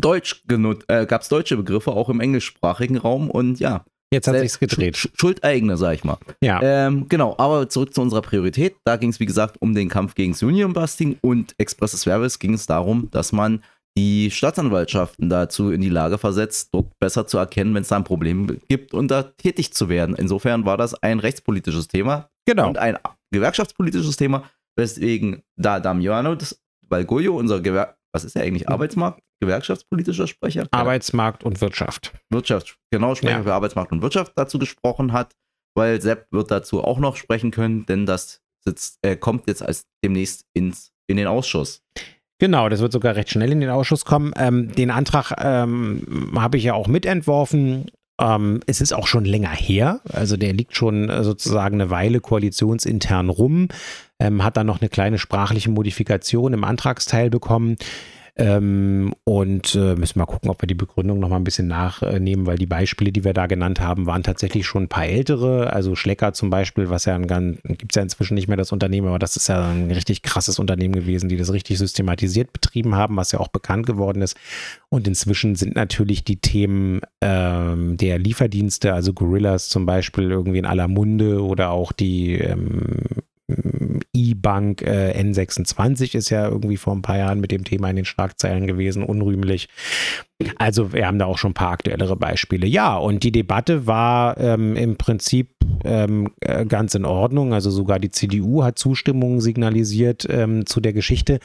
Deutsch genutzt, äh, gab es deutsche Begriffe auch im englischsprachigen Raum und ja. Jetzt hat sich's gedreht. Sch Schuldeigene, sag ich mal. Ja. Ähm, genau, aber zurück zu unserer Priorität. Da ging es, wie gesagt, um den Kampf gegen Union Busting und Expresses Verbes ging es darum, dass man die Staatsanwaltschaften dazu in die Lage versetzt, dort besser zu erkennen, wenn es da ein Problem gibt und da tätig zu werden. Insofern war das ein rechtspolitisches Thema genau. und ein gewerkschaftspolitisches Thema, weswegen da Damiano Valgoglio, unser Gewer was ist er eigentlich? Arbeitsmarkt? Gewerkschaftspolitischer Sprecher? Arbeitsmarkt und Wirtschaft. Wirtschaft, genau, Sprecher ja. für Arbeitsmarkt und Wirtschaft dazu gesprochen hat, weil Sepp wird dazu auch noch sprechen können, denn das sitzt, äh, kommt jetzt als demnächst ins, in den Ausschuss. Genau, das wird sogar recht schnell in den Ausschuss kommen. Ähm, den Antrag ähm, habe ich ja auch mitentworfen. Ähm, es ist auch schon länger her, also der liegt schon äh, sozusagen eine Weile koalitionsintern rum, ähm, hat dann noch eine kleine sprachliche Modifikation im Antragsteil bekommen. Ähm, und äh, müssen mal gucken, ob wir die Begründung noch mal ein bisschen nachnehmen, weil die Beispiele, die wir da genannt haben, waren tatsächlich schon ein paar ältere. Also Schlecker zum Beispiel, was ja ein ganz, gibt es ja inzwischen nicht mehr das Unternehmen, aber das ist ja ein richtig krasses Unternehmen gewesen, die das richtig systematisiert betrieben haben, was ja auch bekannt geworden ist. Und inzwischen sind natürlich die Themen ähm, der Lieferdienste, also Gorillas zum Beispiel, irgendwie in aller Munde oder auch die ähm, E-Bank äh, N26 ist ja irgendwie vor ein paar Jahren mit dem Thema in den Schlagzeilen gewesen, unrühmlich. Also wir haben da auch schon ein paar aktuellere Beispiele. Ja, und die Debatte war ähm, im Prinzip ähm, äh, ganz in Ordnung. Also sogar die CDU hat Zustimmung signalisiert ähm, zu der Geschichte.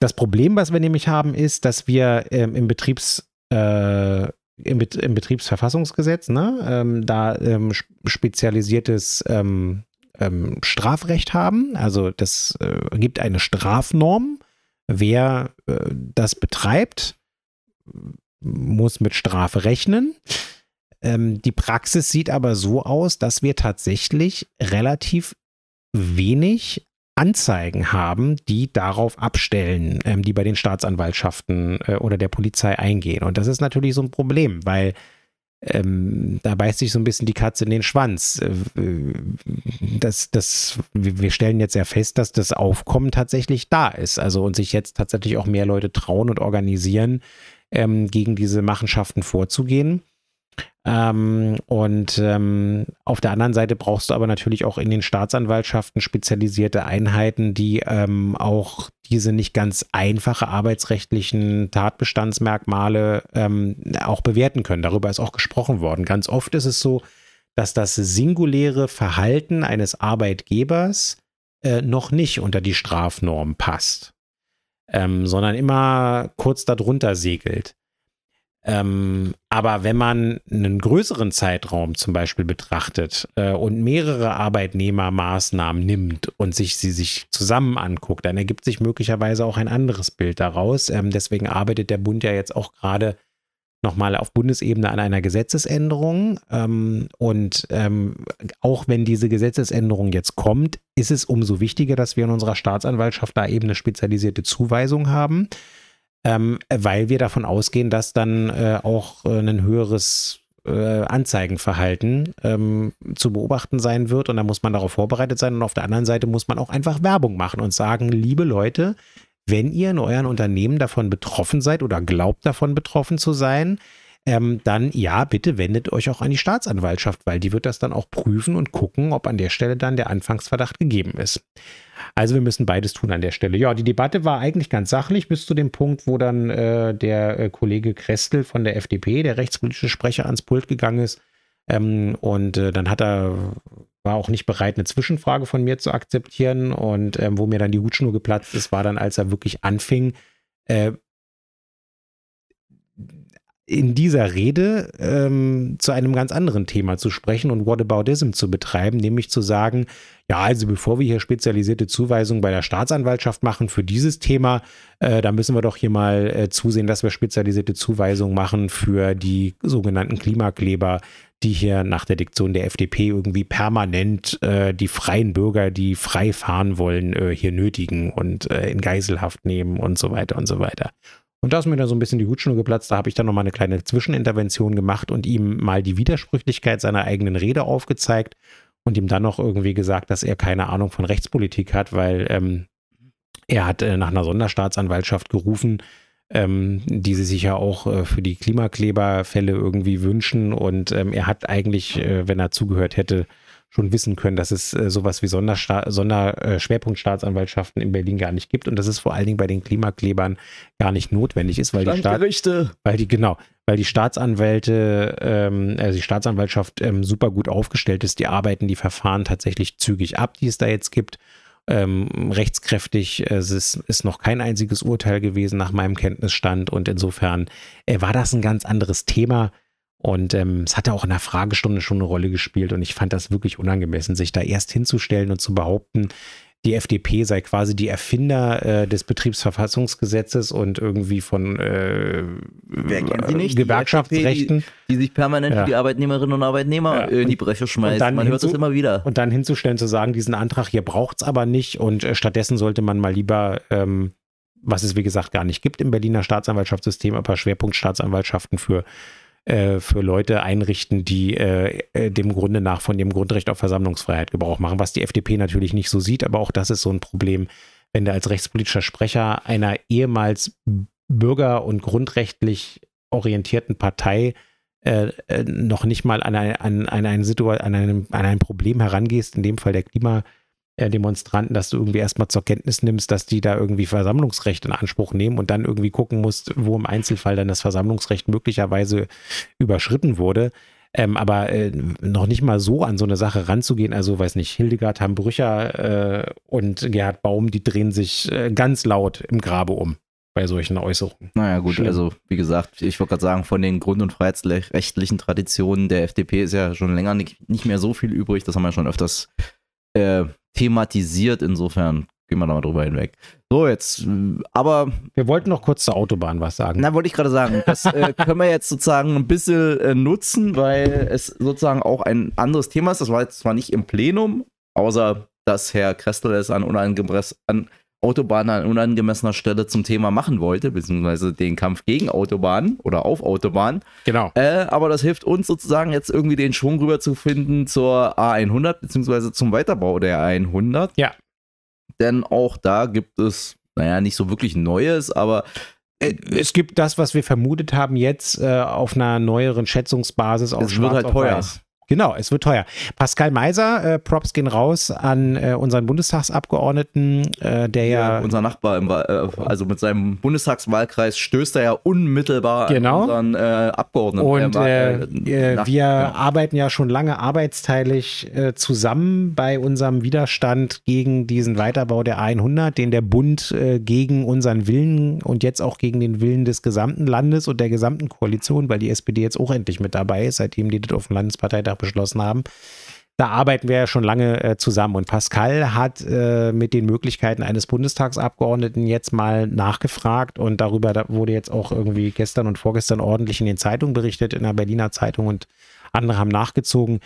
Das Problem, was wir nämlich haben, ist, dass wir ähm, im Betriebs äh, im, Bet im, Betriebsverfassungsgesetz, ne, ähm, da ähm, spezialisiertes ähm, ähm, Strafrecht haben. Also das äh, gibt eine Strafnorm. Wer äh, das betreibt, muss mit Strafe rechnen. Ähm, die Praxis sieht aber so aus, dass wir tatsächlich relativ wenig Anzeigen haben, die darauf abstellen, ähm, die bei den Staatsanwaltschaften äh, oder der Polizei eingehen. Und das ist natürlich so ein Problem, weil ähm, da beißt sich so ein bisschen die Katze in den Schwanz. Äh, das, das, wir stellen jetzt ja fest, dass das Aufkommen tatsächlich da ist. Also und sich jetzt tatsächlich auch mehr Leute trauen und organisieren, ähm, gegen diese Machenschaften vorzugehen. Ähm, und ähm, auf der anderen Seite brauchst du aber natürlich auch in den Staatsanwaltschaften spezialisierte Einheiten, die ähm, auch diese nicht ganz einfache arbeitsrechtlichen Tatbestandsmerkmale ähm, auch bewerten können. Darüber ist auch gesprochen worden. Ganz oft ist es so, dass das singuläre Verhalten eines Arbeitgebers äh, noch nicht unter die Strafnorm passt, ähm, sondern immer kurz darunter segelt. Ähm, aber wenn man einen größeren Zeitraum zum Beispiel betrachtet äh, und mehrere Arbeitnehmermaßnahmen nimmt und sich sie sich zusammen anguckt, dann ergibt sich möglicherweise auch ein anderes Bild daraus. Ähm, deswegen arbeitet der Bund ja jetzt auch gerade nochmal auf Bundesebene an einer Gesetzesänderung. Ähm, und ähm, auch wenn diese Gesetzesänderung jetzt kommt, ist es umso wichtiger, dass wir in unserer Staatsanwaltschaft da eben eine spezialisierte Zuweisung haben ähm, weil wir davon ausgehen, dass dann äh, auch äh, ein höheres äh, Anzeigenverhalten ähm, zu beobachten sein wird. Und da muss man darauf vorbereitet sein. Und auf der anderen Seite muss man auch einfach Werbung machen und sagen, liebe Leute, wenn ihr in euren Unternehmen davon betroffen seid oder glaubt davon betroffen zu sein, ähm, dann ja, bitte wendet euch auch an die Staatsanwaltschaft, weil die wird das dann auch prüfen und gucken, ob an der Stelle dann der Anfangsverdacht gegeben ist. Also wir müssen beides tun an der Stelle. Ja, die Debatte war eigentlich ganz sachlich bis zu dem Punkt, wo dann äh, der äh, Kollege Krestel von der FDP, der rechtspolitische Sprecher, ans Pult gegangen ist. Ähm, und äh, dann hat er, war auch nicht bereit, eine Zwischenfrage von mir zu akzeptieren. Und ähm, wo mir dann die Hutschnur geplatzt ist, war dann, als er wirklich anfing, äh, in dieser Rede ähm, zu einem ganz anderen Thema zu sprechen und Whataboutism zu betreiben, nämlich zu sagen, ja, also bevor wir hier spezialisierte Zuweisungen bei der Staatsanwaltschaft machen für dieses Thema, äh, da müssen wir doch hier mal äh, zusehen, dass wir spezialisierte Zuweisungen machen für die sogenannten Klimakleber, die hier nach der Diktion der FDP irgendwie permanent äh, die freien Bürger, die frei fahren wollen, äh, hier nötigen und äh, in Geiselhaft nehmen und so weiter und so weiter. Und da ist mir dann so ein bisschen die Hutschnur geplatzt. Da habe ich dann nochmal eine kleine Zwischenintervention gemacht und ihm mal die Widersprüchlichkeit seiner eigenen Rede aufgezeigt und ihm dann noch irgendwie gesagt, dass er keine Ahnung von Rechtspolitik hat, weil ähm, er hat äh, nach einer Sonderstaatsanwaltschaft gerufen, ähm, die sie sich ja auch äh, für die Klimakleberfälle irgendwie wünschen. Und ähm, er hat eigentlich, äh, wenn er zugehört hätte, schon wissen können, dass es äh, sowas wie Sonderschwerpunktstaatsanwaltschaften äh, in Berlin gar nicht gibt und dass es vor allen Dingen bei den Klimaklebern gar nicht notwendig ist, weil die Staat, weil die genau, weil die Staatsanwälte, ähm, also die Staatsanwaltschaft ähm, super gut aufgestellt ist, die arbeiten die Verfahren tatsächlich zügig ab, die es da jetzt gibt. Ähm, rechtskräftig. Es ist, ist, noch kein einziges Urteil gewesen nach meinem Kenntnisstand und insofern äh, war das ein ganz anderes Thema. Und ähm, es hatte auch in der Fragestunde schon eine Rolle gespielt und ich fand das wirklich unangemessen, sich da erst hinzustellen und zu behaupten, die FDP sei quasi die Erfinder äh, des Betriebsverfassungsgesetzes und irgendwie von äh, nicht, Gewerkschaftsrechten. Die, die, die, sich permanent ja. für die Arbeitnehmerinnen und Arbeitnehmer ja. in die Breche schmeißt. Man hört es immer wieder. Und dann hinzustellen, zu sagen, diesen Antrag hier braucht es aber nicht und äh, stattdessen sollte man mal lieber ähm, was es wie gesagt gar nicht gibt im Berliner Staatsanwaltschaftssystem, aber Schwerpunktstaatsanwaltschaften für äh, für Leute einrichten, die äh, äh, dem Grunde nach von dem Grundrecht auf Versammlungsfreiheit Gebrauch machen, was die FDP natürlich nicht so sieht, aber auch das ist so ein Problem, wenn du als rechtspolitischer Sprecher einer ehemals bürger- und grundrechtlich orientierten Partei äh, äh noch nicht mal an, ein, an, an, eine an, einem, an ein Problem herangehst, in dem Fall der Klima, Demonstranten, dass du irgendwie erstmal zur Kenntnis nimmst, dass die da irgendwie Versammlungsrecht in Anspruch nehmen und dann irgendwie gucken musst, wo im Einzelfall dann das Versammlungsrecht möglicherweise überschritten wurde. Ähm, aber äh, noch nicht mal so an so eine Sache ranzugehen, also weiß nicht, Hildegard Hambrücher äh, und Gerhard Baum, die drehen sich äh, ganz laut im Grabe um bei solchen Äußerungen. Naja, gut, Schlimm. also wie gesagt, ich wollte gerade sagen, von den grund- und freiheitsrechtlichen Traditionen der FDP ist ja schon länger nicht, nicht mehr so viel übrig. Das haben wir schon öfters äh, thematisiert. Insofern gehen wir da mal drüber hinweg. So, jetzt, aber. Wir wollten noch kurz zur Autobahn was sagen. Na, wollte ich gerade sagen. Das äh, können wir jetzt sozusagen ein bisschen äh, nutzen, weil es sozusagen auch ein anderes Thema ist. Das war jetzt zwar nicht im Plenum, außer dass Herr Krestel es an, an Autobahnen an unangemessener Stelle zum Thema machen wollte, beziehungsweise den Kampf gegen Autobahnen oder auf Autobahnen. Genau. Äh, aber das hilft uns sozusagen jetzt irgendwie den Schwung rüber zu finden zur A100, beziehungsweise zum Weiterbau der A100. Ja. Denn auch da gibt es, naja, nicht so wirklich Neues, aber äh, es gibt das, was wir vermutet haben, jetzt äh, auf einer neueren Schätzungsbasis. Es wird halt teuer. Weiß. Genau, es wird teuer. Pascal Meiser, äh, Props gehen raus an äh, unseren Bundestagsabgeordneten, äh, der ja, ja. Unser Nachbar, im, äh, also mit seinem Bundestagswahlkreis stößt er ja unmittelbar genau. an unseren äh, Abgeordneten. Und äh, nach, wir genau. arbeiten ja schon lange arbeitsteilig zusammen bei unserem Widerstand gegen diesen Weiterbau der A100, den der Bund gegen unseren Willen und jetzt auch gegen den Willen des gesamten Landes und der gesamten Koalition, weil die SPD jetzt auch endlich mit dabei ist, seitdem die das auf dem Landesparteitag beschlossen haben. Da arbeiten wir ja schon lange äh, zusammen. Und Pascal hat äh, mit den Möglichkeiten eines Bundestagsabgeordneten jetzt mal nachgefragt und darüber da wurde jetzt auch irgendwie gestern und vorgestern ordentlich in den Zeitungen berichtet, in der Berliner Zeitung und andere haben nachgezogen.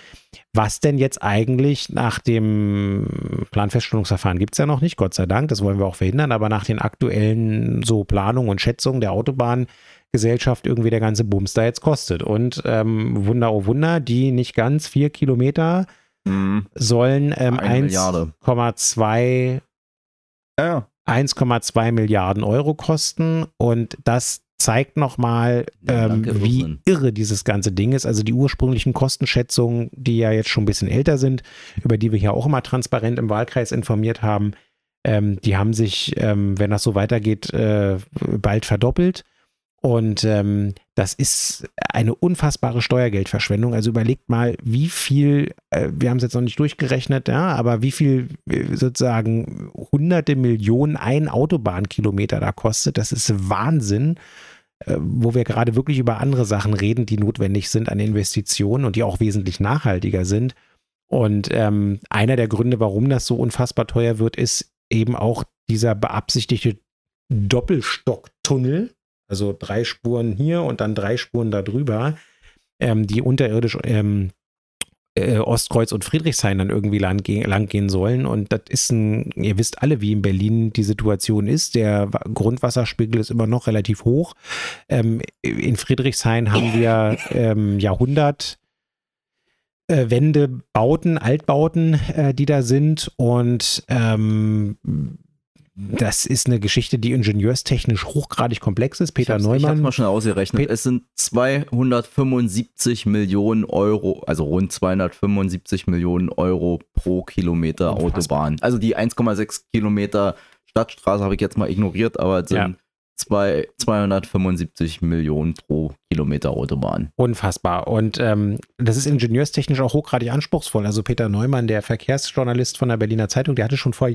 Was denn jetzt eigentlich nach dem Planfeststellungsverfahren gibt es ja noch nicht, Gott sei Dank, das wollen wir auch verhindern, aber nach den aktuellen so Planungen und Schätzungen der Autobahn Gesellschaft irgendwie der ganze Bums da jetzt kostet. Und ähm, Wunder, oh Wunder, die nicht ganz vier Kilometer mhm. sollen ähm, 1,2 ja. 1,2 Milliarden Euro kosten. Und das zeigt nochmal, ähm, ja, wie irre dieses ganze Ding ist. Also die ursprünglichen Kostenschätzungen, die ja jetzt schon ein bisschen älter sind, über die wir hier auch immer transparent im Wahlkreis informiert haben, ähm, die haben sich, ähm, wenn das so weitergeht, äh, bald verdoppelt. Und ähm, das ist eine unfassbare Steuergeldverschwendung. Also überlegt mal, wie viel, äh, wir haben es jetzt noch nicht durchgerechnet, ja, aber wie viel äh, sozusagen hunderte Millionen ein Autobahnkilometer da kostet. Das ist Wahnsinn, äh, wo wir gerade wirklich über andere Sachen reden, die notwendig sind an Investitionen und die auch wesentlich nachhaltiger sind. Und ähm, einer der Gründe, warum das so unfassbar teuer wird, ist eben auch dieser beabsichtigte Doppelstocktunnel also drei Spuren hier und dann drei Spuren da drüber, ähm, die unterirdisch ähm, äh, Ostkreuz und Friedrichshain dann irgendwie lang, lang, gehen sollen. Und das ist ein, ihr wisst alle, wie in Berlin die Situation ist. Der Grundwasserspiegel ist immer noch relativ hoch. Ähm, in Friedrichshain haben wir ähm, Jahrhundert. Äh, Wände, Bauten, Altbauten, äh, die da sind und ähm, das ist eine Geschichte, die ingenieurstechnisch hochgradig komplex ist. Peter ich Neumann. Ich habe mal schon ausgerechnet. Pet es sind 275 Millionen Euro, also rund 275 Millionen Euro pro Kilometer Unfassbar. Autobahn. Also die 1,6 Kilometer Stadtstraße habe ich jetzt mal ignoriert, aber es sind ja. Zwei, 275 Millionen pro Kilometer Autobahn. Unfassbar. Und ähm, das ist ingenieurstechnisch auch hochgradig anspruchsvoll. Also Peter Neumann, der Verkehrsjournalist von der Berliner Zeitung, der hatte schon vor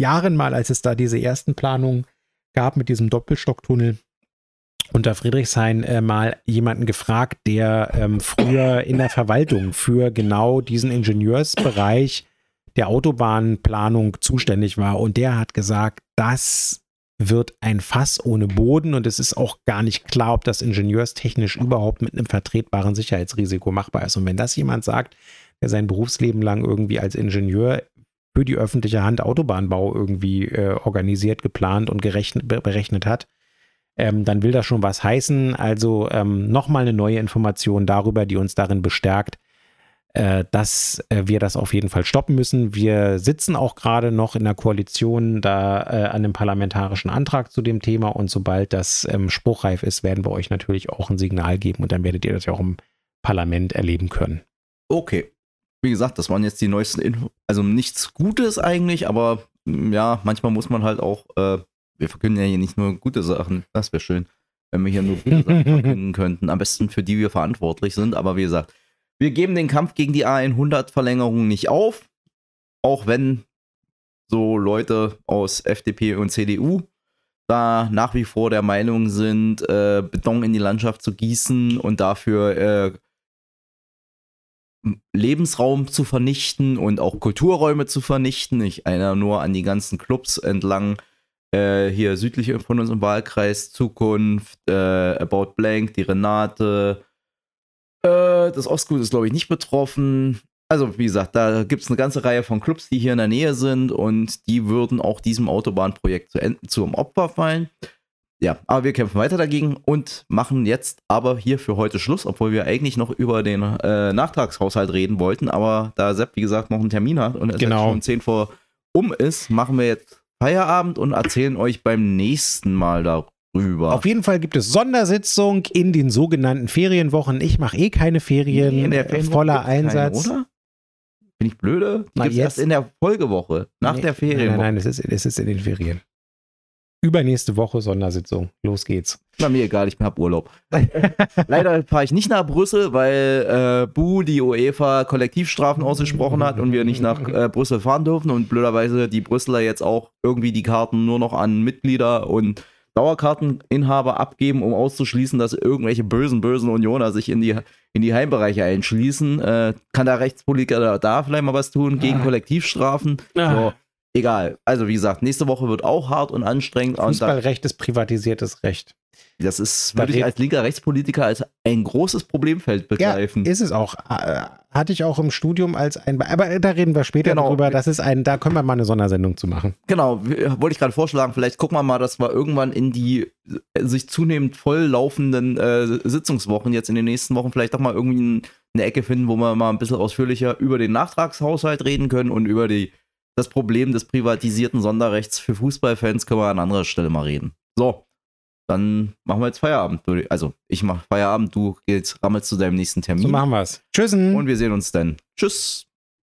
Jahren mal, als es da diese ersten Planungen gab mit diesem Doppelstocktunnel unter Friedrichshain äh, mal jemanden gefragt, der ähm, früher in der Verwaltung für genau diesen Ingenieursbereich der Autobahnplanung zuständig war. Und der hat gesagt, das wird ein Fass ohne Boden und es ist auch gar nicht klar, ob das ingenieurstechnisch überhaupt mit einem vertretbaren Sicherheitsrisiko machbar ist. Und wenn das jemand sagt, der sein Berufsleben lang irgendwie als Ingenieur für die öffentliche Hand Autobahnbau irgendwie äh, organisiert, geplant und gerechnet, berechnet hat, ähm, dann will das schon was heißen. Also ähm, nochmal eine neue Information darüber, die uns darin bestärkt, äh, dass äh, wir das auf jeden Fall stoppen müssen. Wir sitzen auch gerade noch in der Koalition da äh, an einem parlamentarischen Antrag zu dem Thema und sobald das ähm, spruchreif ist, werden wir euch natürlich auch ein Signal geben und dann werdet ihr das ja auch im Parlament erleben können. Okay wie gesagt, das waren jetzt die neuesten Infos. Also nichts Gutes eigentlich, aber mm, ja, manchmal muss man halt auch, äh, wir verkünden ja hier nicht nur gute Sachen, das wäre schön, wenn wir hier nur gute Sachen verkünden könnten. Am besten für die wir verantwortlich sind, aber wie gesagt, wir geben den Kampf gegen die A100-Verlängerung nicht auf, auch wenn so Leute aus FDP und CDU da nach wie vor der Meinung sind, äh, Beton in die Landschaft zu gießen und dafür äh, Lebensraum zu vernichten und auch Kulturräume zu vernichten. Ich erinnere nur an die ganzen Clubs entlang äh, hier südlich von unserem Wahlkreis, Zukunft, äh, About Blank, die Renate. Äh, das Ostgut ist, glaube ich, nicht betroffen. Also, wie gesagt, da gibt es eine ganze Reihe von Clubs, die hier in der Nähe sind und die würden auch diesem Autobahnprojekt zu, zum Opfer fallen. Ja, aber wir kämpfen weiter dagegen und machen jetzt aber hier für heute Schluss, obwohl wir eigentlich noch über den äh, Nachtragshaushalt reden wollten. Aber da Sepp, wie gesagt, noch einen Termin hat und es genau. schon 10 vor um ist, machen wir jetzt Feierabend und erzählen euch beim nächsten Mal darüber rüber. Auf jeden Fall gibt es Sondersitzung in den sogenannten Ferienwochen. Ich mache eh keine Ferien, Nee, in der Ferienwoche voller gibt's keine, Einsatz. oder? Bin ich blöde? Die jetzt- erst in der Folgewoche, nach Nee, der Ferienwoche. Nein, nein, nein, es ist, es ist in den Ferien. Übernächste Woche Sondersitzung. Los geht's. Na, mir egal, ich hab Urlaub. Leider fahre ich nicht nach Brüssel, weil äh, Bu die UEFA Kollektivstrafen ausgesprochen hat und wir nicht nach äh, Brüssel fahren dürfen und blöderweise die Brüsseler jetzt auch irgendwie die Karten nur noch an Mitglieder und Dauerkarteninhaber abgeben, um auszuschließen, dass irgendwelche bösen, bösen Unioner sich in die, in die Heimbereiche einschließen. Äh, kann der Rechtspolitiker da, da vielleicht mal was tun gegen Ah. Kollektivstrafen? Ah. So, egal. Also wie gesagt, nächste Woche wird auch hart und anstrengend. Und da, Fußballrecht ist privatisiertes Recht. das ist, Da würde ich red- als linker Rechtspolitiker als ein großes Problemfeld begreifen. Ist es auch. Äh, Hatte ich auch im Studium als ein. Be- Aber da reden wir später Genau. drüber. Das ist ein. Da können wir mal eine Sondersendung zu machen. Genau, wollte ich gerade vorschlagen, vielleicht gucken wir mal, dass wir irgendwann in die äh, sich zunehmend voll laufenden äh, Sitzungswochen jetzt in den nächsten Wochen vielleicht doch mal irgendwie ein, eine Ecke finden, wo wir mal ein bisschen ausführlicher über den Nachtragshaushalt reden können und über die, das Problem des privatisierten Sonderrechts für Fußballfans können wir an anderer Stelle mal reden. So, dann machen wir jetzt Feierabend. würde ich- Also, ich mache Feierabend, du gehst, rammelst zu deinem nächsten Termin So machen wir es. Tschüssen. und wir sehen uns dann. Tschüss.